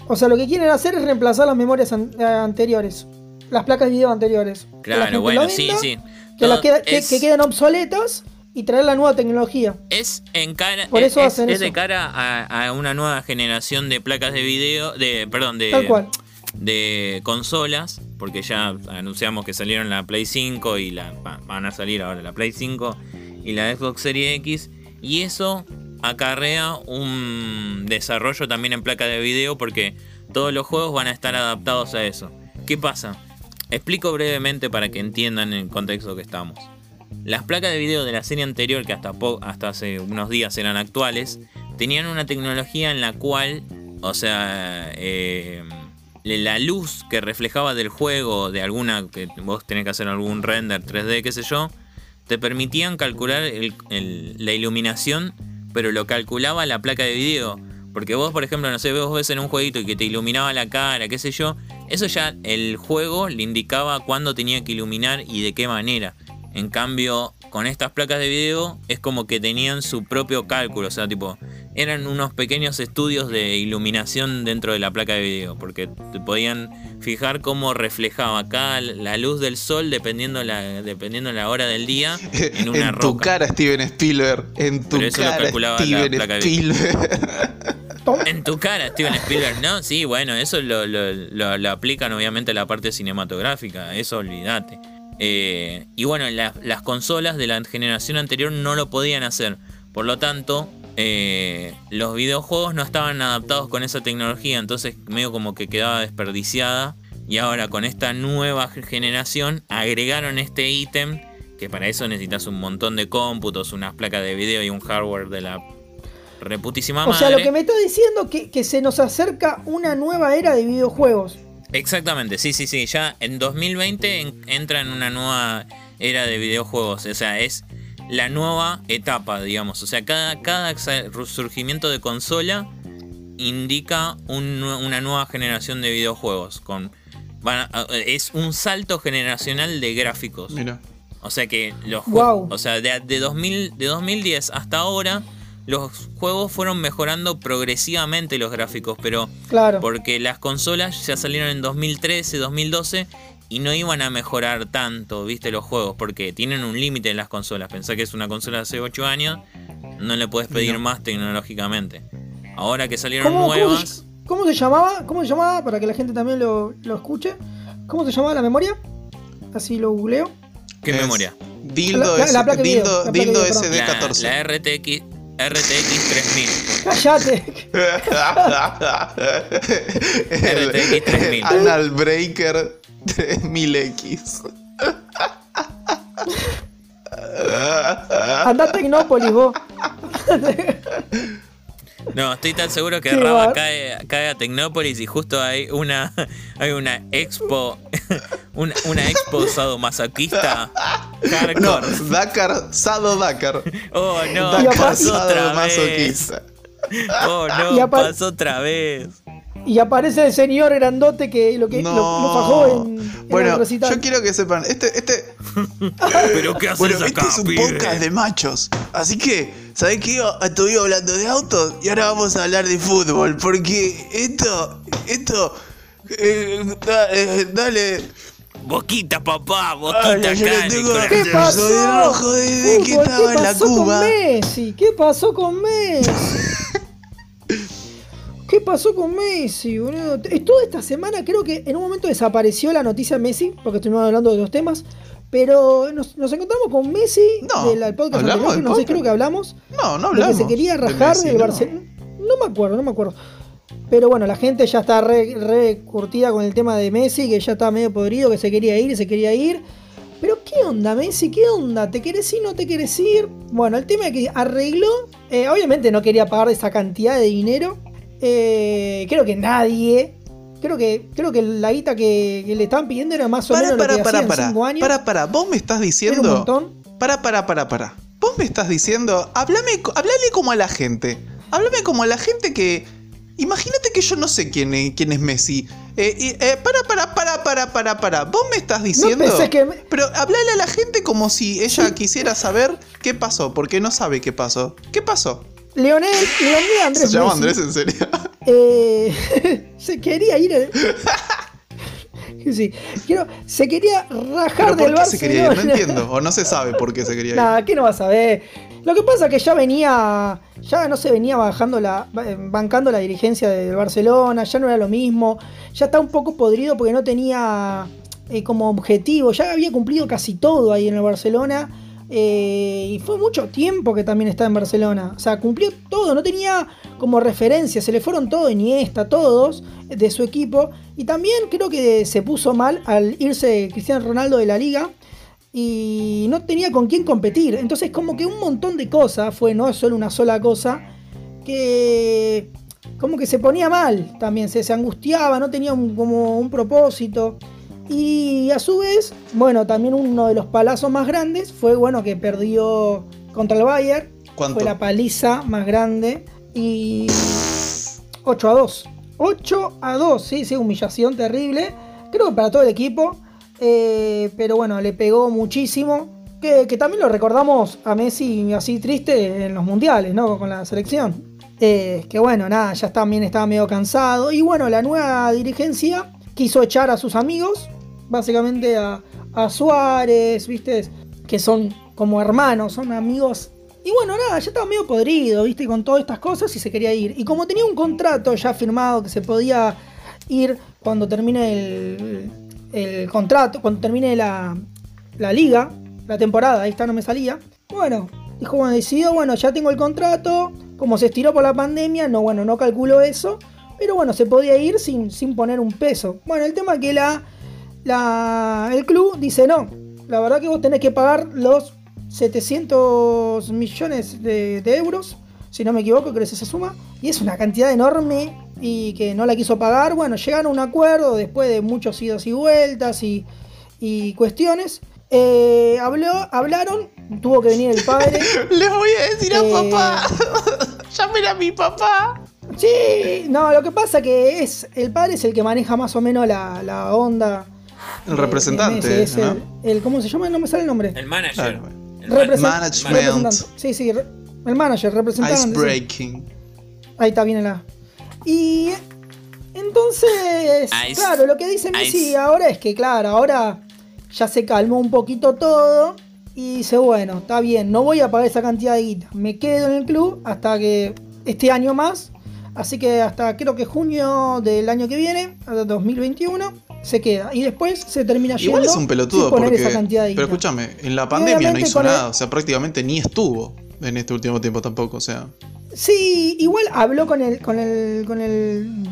O sea, lo que quieren hacer es reemplazar las memorias an- eh, anteriores. Las placas de video anteriores. Claro, bueno, sí, sí. Que, las Todo queda- que- es- que queden obsoletas y traer la nueva tecnología. Es en cara, Por es, eso es- hacen es de cara a, a una nueva generación de placas de video, de perdón, de Tal cual. De consolas, porque ya anunciamos que salieron la Play 5 y la va- van a salir ahora la Play 5 y la Xbox Series X y eso acarrea un desarrollo también en placa de video porque todos los juegos van a estar adaptados a eso. ¿Qué pasa? Explico brevemente para que entiendan el contexto que estamos. Las placas de video de la serie anterior, que hasta, hasta hace unos días eran actuales, tenían una tecnología en la cual, o sea, eh, la luz que reflejaba del juego, de alguna, que vos tenés que hacer algún render 3D, qué sé yo, te permitían calcular el- la iluminación, pero lo calculaba la placa de video. Porque vos, por ejemplo, no sé, vos ves en un jueguito y que te iluminaba la cara, qué sé yo, eso ya el juego le indicaba cuándo tenía que iluminar y de qué manera. En cambio, con estas placas de video es como que tenían su propio cálculo, o sea, tipo, eran unos pequeños estudios de iluminación dentro de la placa de video, porque te podían fijar cómo reflejaba cada la luz del sol dependiendo la dependiendo la hora del día en una en tu cara, Steven Spielberg. En tu Pero eso lo cara, la Steven de- Spielberg. En tu cara, Steven Spielberg, ¿no? Sí, bueno, eso lo, lo- lo- lo aplican obviamente a la parte cinematográfica, eso olvídate. Eh, y bueno, la- las consolas de la generación anterior no lo podían hacer. Por lo tanto, eh, los videojuegos no estaban adaptados con esa tecnología, entonces medio como que quedaba desperdiciada. Y ahora con esta nueva generación agregaron este ítem, que para eso necesitas un montón de cómputos, unas placas de video y un hardware de la reputísima O madre. sea, lo que me está diciendo que, que se nos acerca una nueva era de videojuegos. Exactamente, sí, sí, sí. Ya en 2020 en- entra en una nueva era de videojuegos. O sea, es la nueva etapa, digamos. O sea, cada, cada surgimiento de consola indica un una nueva generación de videojuegos. Con, van a- es un salto generacional de gráficos. Mira. O sea que los jue- Guau. o sea, de, de 2000, de 2010 hasta ahora, los juegos fueron mejorando progresivamente los gráficos, pero Claro. porque las consolas ya salieron en 2013, 2012 y no iban a mejorar tanto, viste, los juegos, porque tienen un límite en las consolas. Pensá que es una consola de hace 8 años, no le puedes pedir No. más tecnológicamente. Ahora que salieron ¿Cómo, cómo nuevas, se, cómo se llamaba? ¿Cómo se llamaba? Para que la gente también lo, lo escuche. ¿Cómo se llamaba la memoria? Así lo googleo. ¿qué Es memoria? Dildo, La- la- S- la placa de video, dildo, la placa de dildo video, perdón. La, SD14. la RTX, RTX 3000. Cállate. RTX 3000. El Anal Breaker 3000X. Anda a Tecnópolis vos. No, estoy tan seguro que bar- cae, cae a Tecnópolis y justo hay una hay una expo una, una expo sadomasoquista No. Dakar, Sado Dakar. Oh no, Dakar pasó otra Sado vez. masoquista. Oh no, pasó otra vez. Y aparece el señor grandote que lo que lo, lo fajó en, en el bueno, recital. yo quiero que sepan, este, este, Pero qué haces bueno, acá, este es un pibe? podcast de machos. Así que, ¿sabés qué? Estuvimos hablando de autos y ahora vamos a hablar de fútbol. Porque esto, esto, eh, da- eh, dale. Boquita, papá, boquita Ay, yo acá que Fútbol, estaba en la pasó Cuba? Con Messi? ¿Qué pasó con Messi? ¿Qué pasó con Messi, boludo? Toda esta semana creo que en un momento desapareció la noticia de Messi, porque estuvimos hablando de dos temas, pero nos, nos encontramos con Messi No, del podcast ¿hablamos anterior, del no sé, creo que hablamos, No, no de que hablamos. se quería de rajar Messi, del no. Barcelona. No me acuerdo, no me acuerdo. Pero bueno, la gente ya está re, re curtida con el tema de Messi, que ya está medio podrido, que se quería ir, se quería ir. Pero ¿qué onda, Messi? ¿Qué onda? ¿Te querés ir? ¿No te querés ir? Bueno, el tema es que arregló. eh, obviamente no quería pagar esa cantidad de dinero. Eh, creo que nadie. Creo que, creo que la guita que, que le estaban pidiendo era más o Para, menos para, lo que para, para. cinco años. Para, para. Vos me estás diciendo. Para, para, para, para. Vos me estás diciendo. Háblame, háblale como a la gente. Háblame como a la gente que. Imagínate que yo no sé quién es, quién es Messi. Eh, y, eh, para, para, para, para, para, para. Vos me estás diciendo. que Pero hablale a la gente como si ella quisiera saber qué pasó, porque no sabe qué pasó. ¿Qué pasó? Leonel, Leonel Se Andrés llama Messi, Andrés en serio. eh, se quería ir. Sí, quiero, se quería rajar ¿Pero por del qué se quería ir? No Barcelona. entiendo. O no se sabe por qué se quería ir. Nah, ¿qué no vas a ver? Lo que pasa es que ya venía, ya no se venía bajando la, eh, bancando la dirigencia del Barcelona, ya no era lo mismo, ya está un poco podrido porque no tenía eh, como objetivo, ya había cumplido casi todo ahí en el Barcelona eh, y fue mucho tiempo que también está en Barcelona, o sea, cumplió todo, no tenía como referencia, se le fueron todo Iniesta, todos de su equipo y también creo que se puso mal al irse Cristiano Ronaldo de la liga y no tenía con quién competir. Entonces como que un montón de cosas, fue no solo una sola cosa, que como que se ponía mal también, se, angustiaba, no tenía como un propósito. Y a su vez, bueno, también uno de los palazos más grandes fue, bueno, que perdió contra el Bayern. ¿Cuánto? Fue la paliza más grande. Y 8 a 2. 8 a 2, sí, sí, humillación terrible. Creo que para todo el equipo. Eh, pero bueno, le pegó muchísimo. Que, que también lo recordamos a Messi así triste en los mundiales, ¿no? Con la selección. Eh, que bueno, nada, ya también estaba medio cansado. Y bueno, la nueva dirigencia quiso echar a sus amigos, básicamente a, Suárez, ¿viste? Que son como hermanos, son amigos. Y bueno, nada, ya estaba medio podrido, ¿viste? Con todas estas cosas y se quería ir. Y como tenía un contrato ya firmado que se podía ir cuando termine el, el contrato, cuando termine la, la liga, la temporada, ahí está, no me salía. Bueno, dijo, bueno, decidió, bueno, ya tengo el contrato, como se estiró por la pandemia, no, bueno, no calculo eso, pero bueno, se podía ir sin, sin poner un peso. Bueno, el tema es que la, la, el club dice, no, la verdad que vos tenés que pagar los 700 millones de, de euros, si no me equivoco, creo que es esa suma, y es una cantidad enorme y que no la quiso pagar. Bueno, llegaron a un acuerdo después de muchos idos y vueltas y, y cuestiones. Eh, habló, hablaron, tuvo que venir el padre. Les voy a decir a Eh, papá. Llamen a mi papá. Sí, no, lo que pasa que es el padre es el que maneja más o menos la, la onda. El representante, ¿no? el, el- ¿Cómo se llama? No me sale el nombre. El manager. Claro. El Represent- Management. representante. Sí, sí, el manager, representante. sí. Icebreaking. Ahí está, viene la. Y entonces, Ice- claro, lo que dice Messi Ice. ahora es que, claro, ahora ya se calmó un poquito todo y dice, bueno, está bien, no voy a pagar esa cantidad de guita, me quedo en el club hasta que este año más, así que hasta creo que junio del año que viene, hasta 2021, se queda y después se termina Igual yendo es un pelotudo porque. esa cantidad de Pero escúchame, en la pandemia no hizo el- nada. O sea, prácticamente ni estuvo en este último tiempo tampoco. O sea. Sí, igual habló con el, con el, con el,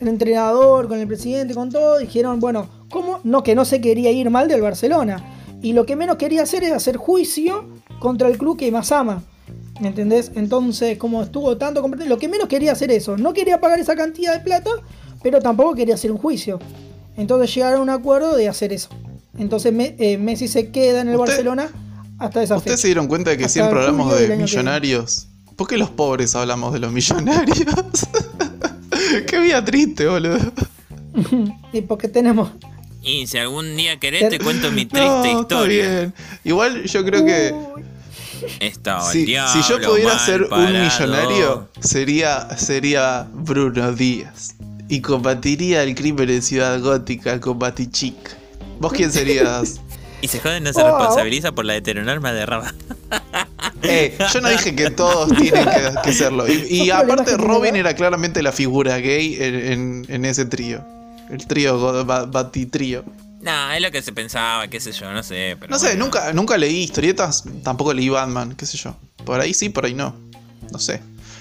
el entrenador, con el presidente, con todo. Dijeron, bueno, ¿cómo? No, que no se quería ir mal del Barcelona. y lo que menos quería hacer era hacer juicio contra el club que más ama. ¿Me entendés? Entonces, como estuvo tanto lo que menos quería hacer eso. No quería pagar esa cantidad de plata, pero tampoco quería hacer un juicio. Entonces llegaron a un acuerdo de hacer eso. Entonces eh, Messi se queda en el Barcelona hasta esa ¿Ustedes se dieron cuenta de que siempre hablamos de millonarios? ¿Por qué los pobres hablamos de los millonarios? qué vida triste, boludo. y porque tenemos y si algún día querés, te cuento mi triste historia. Igual yo creo que. si, si, yo pudiera ser un millonario, sería, sería Bruno Díaz. Y combatiría el crimen en Ciudad Gótica con Batichic. ¿Vos quién serías? y se jode no se responsabiliza por la heteronorma de Raba. Eh, yo no dije que todos tienen que, serlo. Y, aparte, Robin era claramente la figura gay en ese trío. El trío, Batitrío. No, es lo que se pensaba, qué sé yo, no sé. no sé, nunca, nunca leí historietas, tampoco leí Batman, qué sé yo. Por ahí sí, por ahí no. No sé.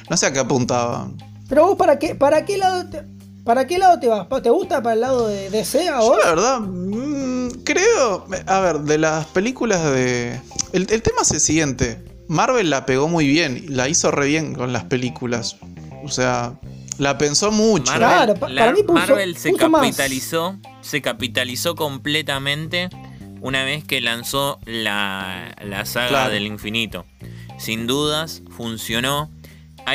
No sé a qué apuntaba. Pero vos, ¿para qué, para qué lado te, ¿Para qué lado te vas? ¿Te gusta para el lado de DC a vos? Yo, la verdad, mm, creo. A ver, de las películas de. El, el, tema es el siguiente. Marvel la pegó muy bien, la hizo re bien con las películas. O sea, la pensó mucho. Marvel, claro, Marvel se capitalizó, se capitalizó completamente una vez que lanzó la, saga del infinito. Sin dudas, funcionó.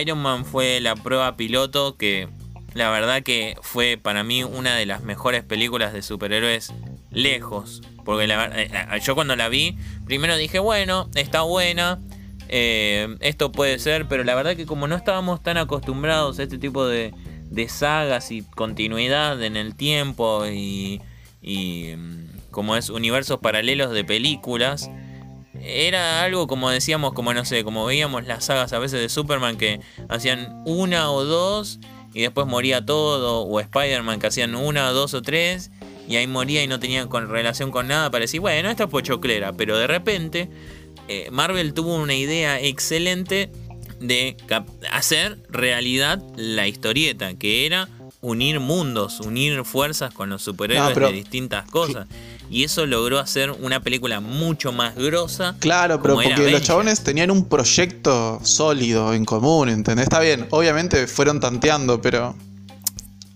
Iron Man fue la prueba piloto que la verdad que fue para mí una de las mejores películas de superhéroes lejos. Porque eh, eh, yo cuando la vi, primero dije, bueno, está buena. Eh, esto puede ser, pero la verdad que como no estábamos tan acostumbrados a este tipo de, sagas y continuidad en el tiempo y, mm, como es universos paralelos de películas, era algo como decíamos, como no sé, como veíamos las sagas a veces de Superman que hacían una o dos y después moría todo, o Spider-Man que hacían una, dos o tres y ahí moría y no tenía con relación con nada, parecía, bueno, esto es pochoclera, pero de repente eh, Marvel tuvo una idea excelente de hacer realidad la historieta, que era unir mundos, unir fuerzas con los superhéroes de distintas cosas. Y eso logró hacer una película mucho más grosa. Claro, pero porque los chabones tenían un proyecto sólido en común, ¿entendés? Está bien, obviamente fueron tanteando, pero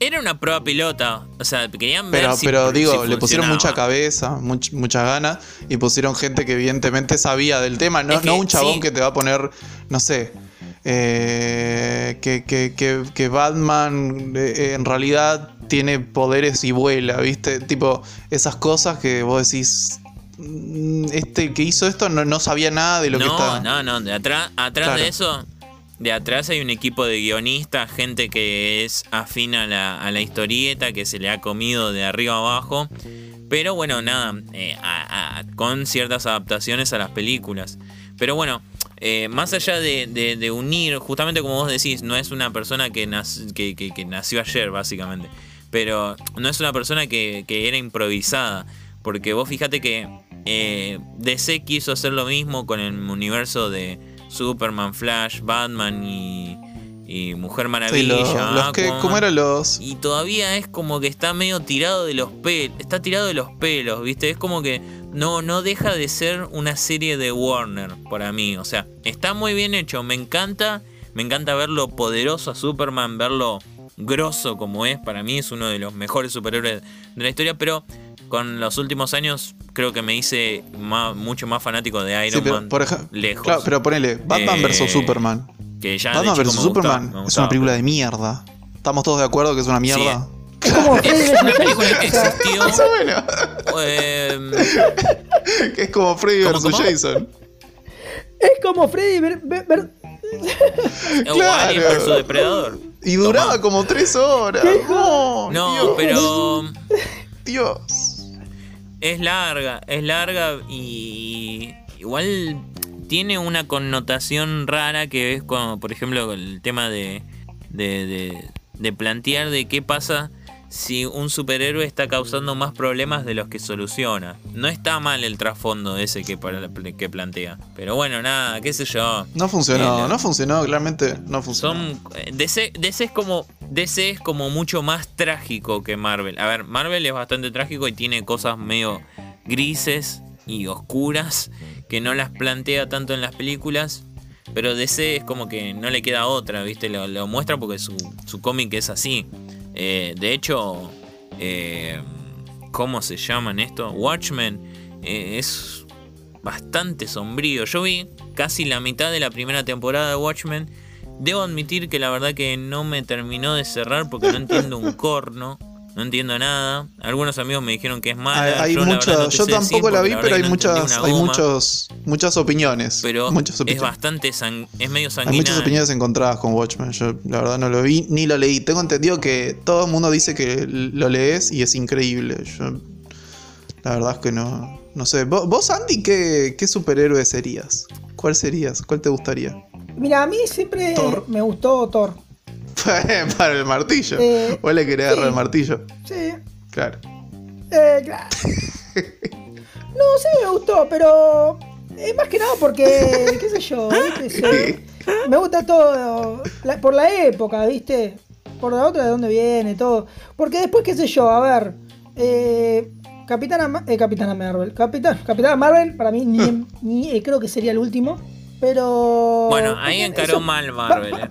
era una prueba pilota. O sea, querían ver. Pero, pero digo, le pusieron mucha cabeza, mucha gana. Y pusieron gente que evidentemente sabía del tema. No, no un chabón que te va a poner, no sé. Eh, que, que, que, Batman eh, en realidad tiene poderes y vuela, ¿viste? Tipo, esas cosas que vos decís. Mm, este que hizo esto no, no sabía nada de lo que estaba. No, no, de atrás, atrás de eso de atrás hay un equipo de guionistas, gente que es afín a la, historieta, que se le ha comido de arriba abajo. Pero bueno, nada, eh, con ciertas adaptaciones a las películas. Pero bueno, eh, más allá de, unir, justamente como vos decís, no es una persona que, que, nació ayer, básicamente. Pero no es una persona que, era improvisada. Porque vos fíjate que eh, DC quiso hacer lo mismo con el universo de, Superman, Flash, Batman y, Mujer Maravilla. ¿Cómo eran los? Y todavía es como que está medio tirado de los pelos. Está tirado de los pelos, ¿viste? Es como que no, no deja de ser una serie de Warner para mí. O sea, está muy bien hecho. Me encanta. Me encanta verlo poderoso a Superman, verlo grosso como es. Para mí es uno de los mejores superhéroes de la historia. Pero con los últimos años creo que me hice mucho más fanático de Iron Man. Por ejemplo, lejos. Claro, pero ponele, Batman vs Superman. Que ya Batman vs Superman es una película de mierda. ¿Estamos todos de acuerdo que es una mierda? Es una película que existió. Bueno. Em, que es como Freddy vs Jason. Es como Freddy vs. claro. Depredador. Y duraba como tres horas. no, pero. Dios. Es larga, es larga y igual tiene una connotación rara que es como, por ejemplo, el tema de, de, de, de plantear de qué pasa si un superhéroe está causando más problemas de los que soluciona. No está mal el trasfondo ese que, que plantea. Pero bueno, nada, qué sé yo. No funcionó, no funcionó, claramente no funcionó. Son, eh, DC, es como, DC es como mucho más trágico que Marvel. A ver, Marvel es bastante trágico y tiene cosas medio grises y oscuras que no las plantea tanto en las películas. Pero DC es como que no le queda otra, ¿viste? Lo, muestra porque su, su cómic es así. Eh, de hecho, eh, ¿cómo se llaman esto? Watchmen eh, es bastante sombrío. Yo vi casi la mitad de la primera temporada de Watchmen. Debo admitir que la verdad que no me terminó de cerrar porque no entiendo un corno no entiendo nada. Algunos amigos me dijeron que es mala. Hay, yo, yo tampoco la vi, pero hay muchas, hay muchos, muchas opiniones. Pero muchas es bastante es medio sanguinario. Hay muchas opiniones encontradas con Watchmen. Yo la verdad no lo vi ni lo leí. Tengo entendido que todo el mundo dice que lo lees y es increíble. Yo la verdad es que no, no sé. ¿Vos, Andy, qué, qué superhéroe serías? ¿Cuál serías? ¿Cuál te gustaría? Mira, a mí siempre me gustó Thor. Para el martillo. Eh, ¿Vos le querés agarrar el martillo? Sí. Claro. Eh, claro. no, sí me gustó, pero. Es más que nada porque. ¿Qué sé yo? Me gusta todo. por la época, ¿viste? Por la otra de dónde viene, todo. Porque después, qué sé yo, a ver. Eh, Capitana, eh, Capitana Marvel. Capitán, Capitana Marvel, para mí, ni, ni eh, creo que sería el último. Pero. Bueno, ahí encaró mal Marvel. eh.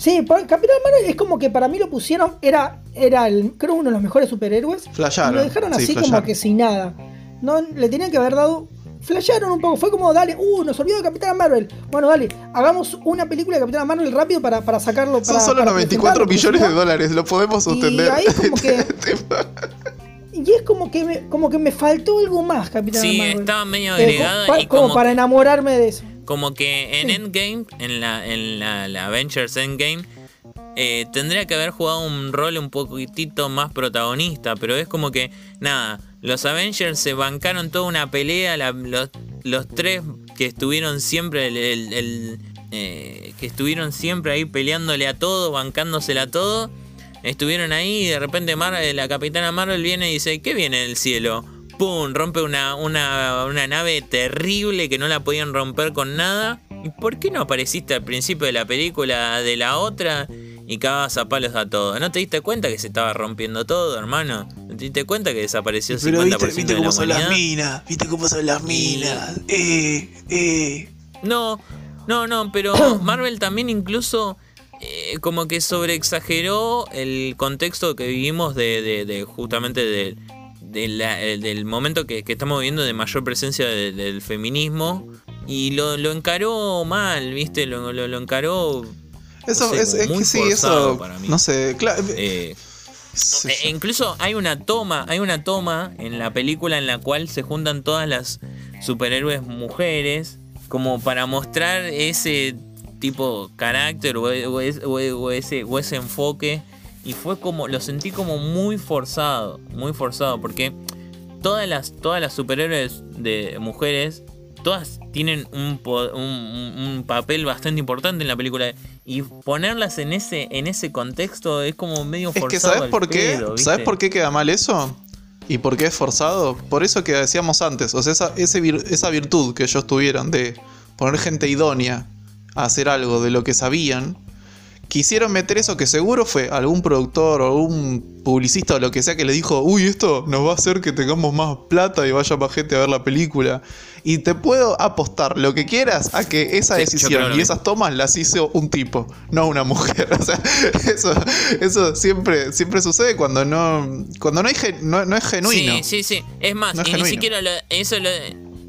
Sí, Capitán Marvel es como que para mí lo pusieron, era, era el, creo uno de los mejores superhéroes. Flasharon. Y lo dejaron así como que sin nada. No, le tenían que haber dado. Flasharon un poco, fue como, dale, uh, nos olvidó de Capitán Marvel. Bueno, dale, hagamos una película de Capitán Marvel rápido para, para sacarlo. Son solo 94 millones de dólares, lo podemos sostener. Y ahí como que. y es como que me, como que me faltó algo más, Capitán Marvel. Sí, estaba medio agregada. como, y como para enamorarme de eso. Como que en Endgame, en la, en la, Avengers Endgame, eh, tendría que haber jugado un rol un poquitito más protagonista, pero es como que, nada, los Avengers se bancaron toda una pelea, los, los, tres que estuvieron siempre, el, eh, que estuvieron siempre ahí peleándole a todo, bancándosela a todo, estuvieron ahí y de repente la capitana Marvel viene y dice, ¿qué viene del cielo? ¡Pum! Rompe una, una, una nave terrible que no la podían romper con nada. ¿Y por qué no apareciste al principio de la película de la otra y cagabas a palos a todo? ¿No te diste cuenta que se estaba rompiendo todo, hermano? ¿No te diste cuenta que desapareció el 50% viste, viste cómo son las minas, viste cómo son las minas. Eh, eh. No, no, no, pero Marvel también incluso eh, como que sobreexageró el contexto que vivimos de, de, de justamente de eh, del momento que, estamos viviendo de mayor presencia del feminismo y lo, encaró mal, ¿viste? Lo, lo, encaró. Eso es, que sí, eso. Para mí. No sé, claro. Eh, e incluso hay una toma, hay una toma en la película en la cual se juntan todas las superhéroes mujeres como para mostrar ese tipo carácter o, o ese, o ese enfoque y fue como, lo sentí como muy forzado, muy forzado, porque todas las, todas las superhéroes de mujeres, todas tienen un, un, papel bastante importante en la película y ponerlas en ese, en ese contexto es como medio forzado. Es que ¿sabes por qué? ¿Sabes por qué queda mal eso? ¿Y por qué es forzado? Por eso que decíamos antes, o sea, esa, esa virtud que ellos tuvieron de poner gente idónea a hacer algo de lo que sabían, quisieron meter eso que seguro fue algún productor o algún publicista o lo que sea que le dijo, uy, esto nos va a hacer que tengamos más plata y vaya más gente a ver la película. Y te puedo apostar lo que quieras a que esa decisión y esas tomas las hizo un tipo, no una mujer. O sea, eso, eso siempre, siempre sucede cuando no, cuando no, hay, no, es genuino. Sí, sí, sí. Es más, y ni siquiera eso lo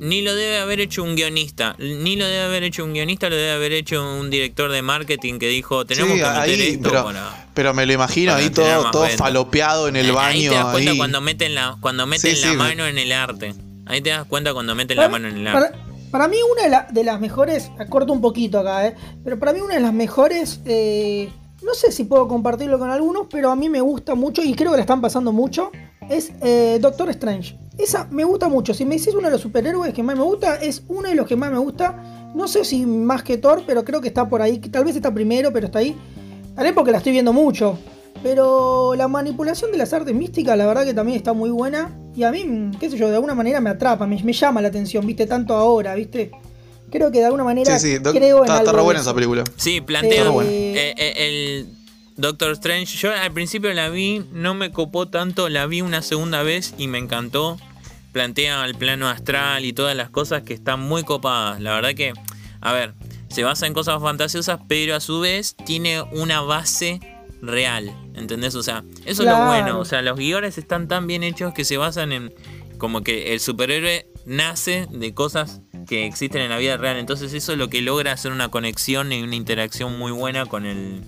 ni lo debe haber hecho un guionista, ni lo debe haber hecho un guionista, lo debe haber hecho un director de marketing que dijo, tenemos que meter esto pero, pero me lo imagino ahí todo, todo falopeado en el baño. Ahí te das cuenta cuando meten la, cuando meten la mano en el arte. Ahí te das cuenta cuando meten la mano en el arte. Para, mí una de, las mejores, corto un poquito acá, ¿eh? pero para mí una de las mejores, eh, no sé si puedo compartirlo con algunos, pero a mí me gusta mucho y creo que le están pasando mucho, es eh, Doctor Strange. Esa me gusta mucho. Si me dices uno de los superhéroes que más me gusta, es uno de los que más me gusta. No sé si más que Thor, pero creo que está por ahí. Tal vez está primero, pero está ahí. Tal vez porque la estoy viendo mucho. Pero la manipulación de las artes místicas, la verdad que también está muy buena. Y a mí, qué sé yo, de alguna manera me atrapa, me, llama la atención, viste, tanto ahora, viste. Creo que de alguna manera sí, sí, creo está, Está buena esa película. Sí, plantea eh, eh, el Doctor Strange, yo al principio la vi, no me copó tanto, la vi una segunda vez y me encantó. plantea el plano astral y todas las cosas que están muy copadas. La verdad que, a ver, se basa en cosas fantasiosas, pero a su vez tiene una base real, ¿entendés? O sea, eso es lo bueno, o sea, los guiones están tan bien hechos que se basan en como que el superhéroe nace de cosas que existen en la vida real, entonces eso es lo que logra hacer una conexión y una interacción muy buena con el,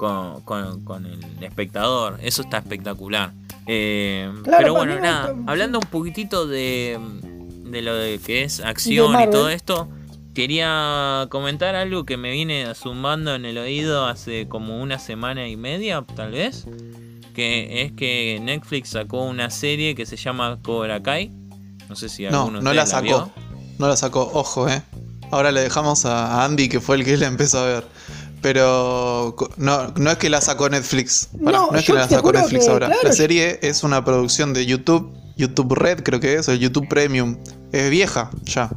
con, el espectador, eso está espectacular. Eh, pero bueno, nada, hablando un poquitito de, de lo de que es acción y todo esto, quería comentar algo que me viene zumbando en el oído hace como una semana y media, tal vez. Que es que Netflix sacó una serie que se llama Cobra Kai. No sé si alguno No, no la sacó. no la sacó, ojo, eh. Ahora le dejamos a Andy, que fue el que la empezó a ver. Pero no, no es que la sacó Netflix. no, es que la sacó Netflix ahora. La serie es una producción de YouTube, YouTube Red creo que es, o YouTube Premium. Es vieja ya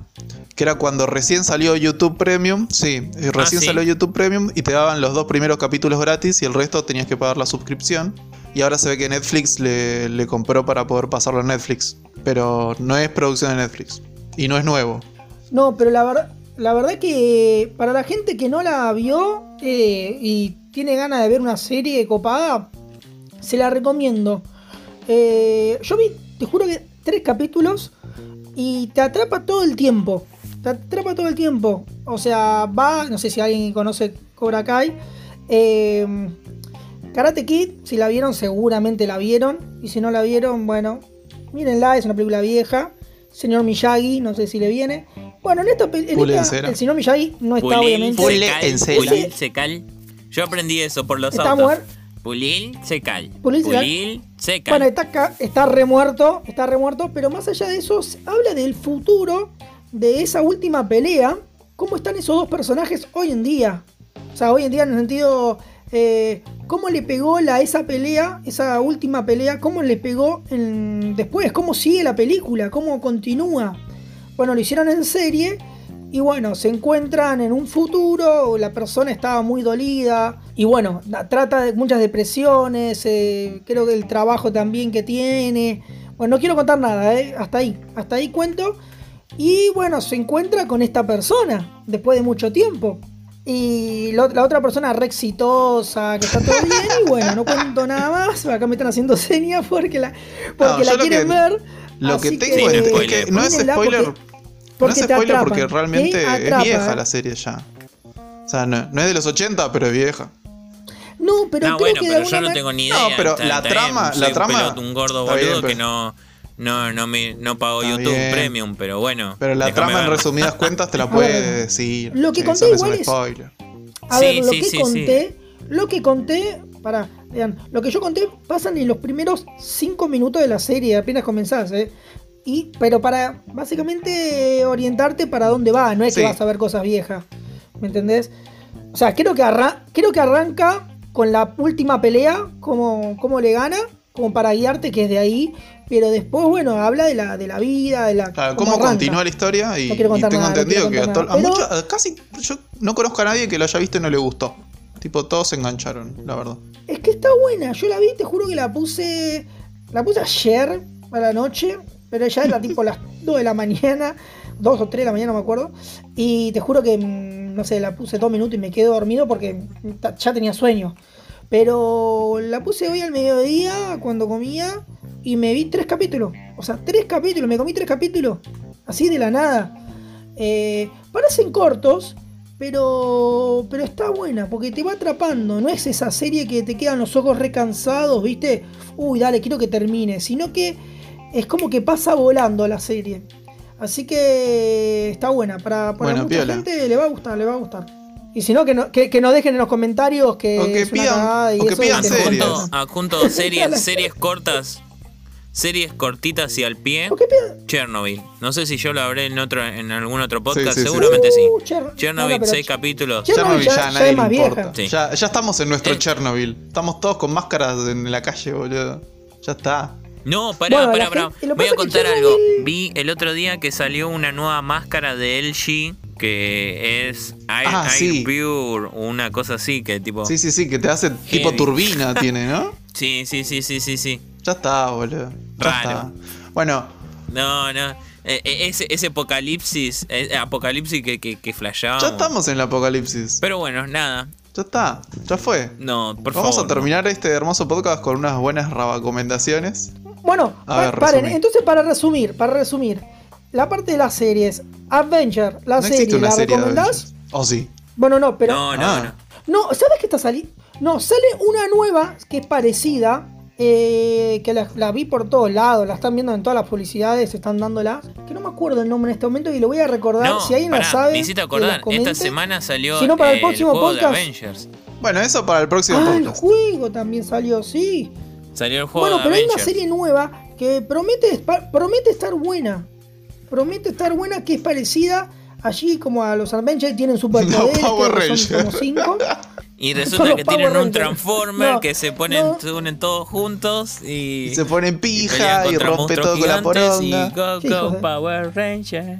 que era cuando recién salió YouTube Premium. Sí, eh, recién ah, salió YouTube Premium y te daban los dos primeros capítulos gratis y el resto tenías que pagar la suscripción. Y ahora se ve que Netflix le, compró para poder pasarlo a Netflix. Pero no es producción de Netflix. Y no es nuevo. No, pero la verdad, la verdad que para la gente que no la vio eh, y tiene ganas de ver una serie copada, se la recomiendo. Eh, yo vi, te juro que tres capítulos y te atrapa todo el tiempo. Te atrapa todo el tiempo. O sea, va, no sé si alguien conoce Cobra Kai. Eh, Karate Kid, si la vieron, seguramente la vieron. Y si no la vieron, bueno, mírenla, es una película vieja. Señor Miyagi, no sé si le viene. Bueno, en esta, película el señor Miyagi no está obviamente. Pule en Pulil secal. Yo aprendí eso por los está autos. Pulil secal. Pulil secal. Bueno, está acá, está remuerto, está remuerto, pero más allá de eso, habla del futuro de esa última pelea, cómo están esos dos personajes hoy en día. O sea, hoy en día en el sentido, eh, cómo le pegó la, esa pelea, esa última pelea, cómo le pegó después, cómo sigue la película, cómo continúa. Bueno, lo hicieron en serie y bueno, se encuentran en un futuro, la persona estaba muy dolida y bueno, trata de muchas depresiones, eh, creo que el trabajo también que tiene. Bueno, no quiero contar nada, eh, hasta ahí, hasta ahí cuento. Y bueno, se encuentra con esta persona después de mucho tiempo. Y la, otra persona re exitosa, que está todo bien. Y bueno, no cuento nada más. Acá me están haciendo señas porque la, porque la quieren ver. Lo que tengo es, que no es spoiler. Porque, no es spoiler porque realmente es vieja la serie ya. O sea, no, es de los 80, pero es vieja. No, pero no, bueno, pero yo no tengo ni idea. No, pero la trama, la trama. Un, gordo boludo que no no, no, me, no pago YouTube Premium, pero bueno. Pero la trama en resumidas cuentas te la puede decir. Lo que conté igual es. A ver, lo que conté, lo que conté, para, vean, lo que yo conté pasan en los primeros 5 minutos de la serie, apenas comenzás, ¿eh? Y, pero para básicamente orientarte para dónde va, no es que vas a ver cosas viejas. ¿Me entendés? O sea, creo que, creo que arranca con la última pelea, como, como le gana, como para guiarte que es de ahí pero después, bueno, habla de la, de la vida, de la. Claro, cómo, continúa la historia y, tengo entendido que a, casi yo no conozco a nadie que lo haya visto y no le gustó. Tipo, todos se engancharon, la verdad. Es que está buena, yo la vi, te juro que la puse. La puse ayer a la noche, pero ya era tipo las 2 de la mañana, 2 o 3 de la mañana, no me acuerdo. Y te juro que, mm, no sé, la puse dos minutos y me quedé dormido porque ya tenía sueño. Pero la puse hoy al mediodía cuando comía y me vi tres capítulos. O sea, tres capítulos, me comí tres capítulos. Así de la nada. Eh, parecen cortos, pero, pero está buena porque te va atrapando. No es esa serie que te quedan los ojos recansados, ¿viste? Uy, dale, quiero que termine. Sino que es como que pasa volando la serie. Así que está buena. Para, para mucha gente le va a gustar, le va a gustar. Y si no, que, no, que, nos dejen en los comentarios que, o que pidan, o que pidan series. Adjunto, series, series cortas series cortitas y al pie. Chernobyl. No sé si yo lo habré en otro en algún otro podcast, seguramente sí. Uh, Chernobyl, seis capítulos. Chernobyl ya, nadie le importa. Ya, ya, estamos en nuestro Chernobyl. Estamos todos con máscaras en la calle, boludo. Ya está. No, pará, pará, pará. Voy a contar algo. Vi el otro día que salió una nueva máscara de LG que es Air, ah, Pure, una cosa así que tipo. Sí, sí, sí, que te hace tipo turbina, tiene, ¿no? Sí, sí, sí, sí, sí, sí. Ya está, boludo. Ya está. Bueno, No, no. Eh, eh, ese, ese apocalipsis, eh, apocalipsis que, que, que flasheábamos. Ya estamos en el apocalipsis. Pero bueno, nada. Ya está, ya fue. No, por Vamos favor. a terminar este hermoso podcast con unas buenas recomendaciones. Bueno, A pa- ver, paren, entonces para resumir, para resumir, la parte de las series, Avenger, la no serie, ¿la serie de recomendás? Avengers. ¿O sí? Bueno, no, pero. No, no, Ah. no. No, ¿sabes qué está saliendo? No, sale una nueva que es parecida. Eh, que la, la vi por todos lados, la están viendo en todas las publicidades, están dándola. Que no me acuerdo el nombre en este momento y lo voy a recordar. No, si alguien la pará, sabe. me hiciste que la acordar. comente. Esta semana salió Si no, para el eh, próximo juego podcast. de Avengers. Bueno, eso para el próximo Ah, el podcast. juego también salió, sí. Salió el juego Bueno, de pero hay una serie nueva que promete, promete estar buena. Promete estar buena, que es parecida. Allí como a los Avengers tienen superpoderes, No, Power creo que son Ranger. como cinco. Y resulta que tienen un Rangers. Transformer No, que se ponen, no. se unen todos juntos y, Y se pone en y pelean pija y rompe todo con la gigantes y poronga. go, Power Ranger.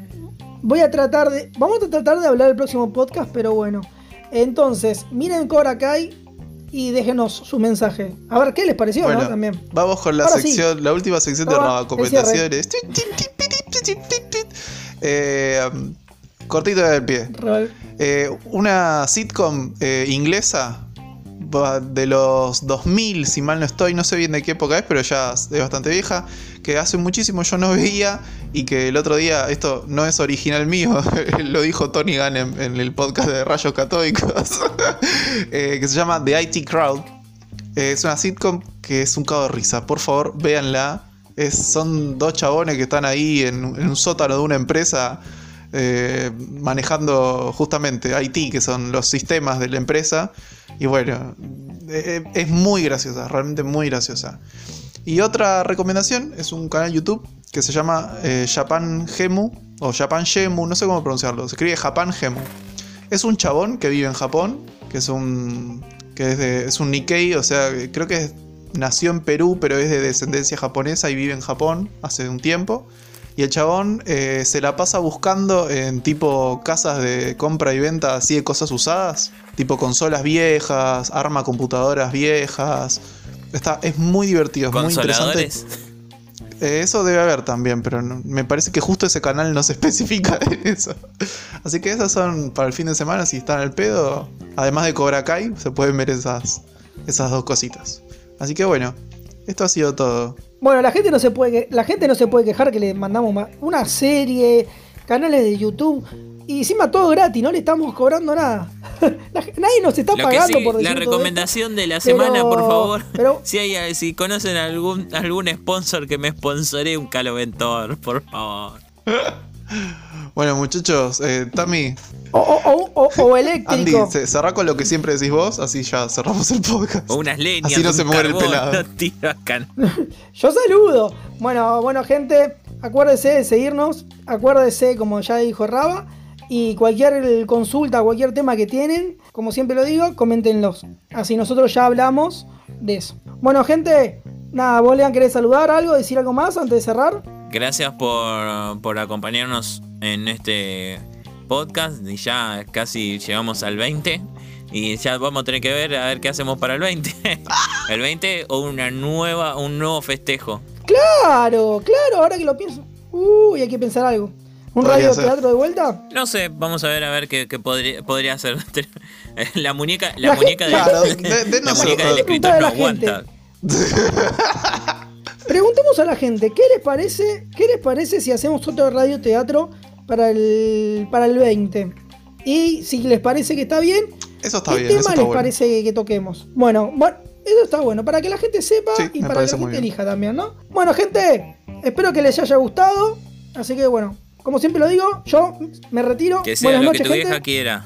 Voy a tratar de. Vamos a tratar de hablar el próximo podcast, pero bueno. Entonces, miren Cobra Kai y déjenos su mensaje. A ver qué les pareció, Bueno, ¿no? También. vamos con la Ahora sí. sección, la última sección de Ahora, recomendaciones. Eh, um, cortito del pie. Re- Eh, una sitcom eh, inglesa de los 2000, si mal no estoy, no sé bien de qué época es, pero ya es bastante vieja, que hace muchísimo yo no veía y que el otro día, esto no es original mío, lo dijo Tony Gunn en, el podcast de Rayos Católicos, eh, que se llama The IT Crowd. Es una sitcom que es un cago de risa, por favor, véanla. Es, son dos chabones que están ahí en, en un sótano de una empresa eh, manejando justamente IT, que son los sistemas de la empresa. Y bueno, eh, es muy graciosa, realmente muy graciosa. Y otra recomendación es un canal YouTube que se llama eh, Japan Gemu o Japan Gemu, no sé cómo pronunciarlo, se escribe Japan Gemu. Es un chabón que vive en Japón, que es un que es, un Nikkei, o sea, creo que nació en Perú, pero es de descendencia japonesa y vive en Japón hace un tiempo. Y el chabón eh, se la pasa buscando en tipo casas de compra y venta así de cosas usadas, tipo consolas viejas, arma computadoras viejas. Está, es muy divertido, es muy interesante. Eh, eso debe haber también, pero no- me parece que justo ese canal no se especifica en eso. Así que esas son para el fin de semana, si están al pedo. Además de Cobra Kai, se pueden ver esas, esas dos cositas. Así que bueno, esto ha sido todo. Bueno, la gente no se puede la gente no se puede quejar que le mandamos ma- una serie, canales de YouTube y encima todo gratis, no le estamos cobrando nada. Nadie nos está Lo que pagando sí, por decir la todo esto. recomendación de la Pero- semana, por favor. pero- si hay, si conocen algún algún sponsor que me sponsore un caloventor, por favor. Bueno, muchachos, eh, Tami, O, o- o- o- o Andy, eléctrico. se- cerrá con lo que siempre decís vos, así ya cerramos el podcast. O unas leñas. Así no un se muere el pelado. no. Yo saludo. Bueno, bueno, gente, acuérdese de seguirnos. Acuérdese, como ya dijo Raba. Y cualquier consulta, cualquier tema que tienen, como siempre lo digo, coméntenlos. Así nosotros ya hablamos de eso. Bueno, gente, nada, vos Lean, querés saludar algo, decir algo más antes de cerrar. Gracias por, por acompañarnos en este podcast. Y ya casi llegamos al 20. Y ya vamos a tener que ver a ver qué hacemos para el 20. el 20 o una nueva, un nuevo festejo. Claro, claro, ahora que lo pienso. Uy, hay que pensar algo. ¿Un radio ser. teatro de vuelta? No sé, vamos a ver a ver qué, qué podría, podría hacer. La muñeca, la, La muñeca gente- del, Claro, de- la muñeca del escritor no aguanta. Preguntemos a la gente, ¿qué les parece, qué les parece si hacemos otro radioteatro para el, para el 20? Y si les parece que está bien, Eso está ¿qué bien, tema eso les bueno. parece que, que toquemos? Bueno, bueno, eso está bueno, para que la gente sepa Sí, y para que la gente bien. elija también, ¿no? Bueno, gente, espero que les haya gustado. Así que bueno, como siempre lo digo, yo me retiro. Que sea Buenas lo noches, que tu gente. vieja quiera.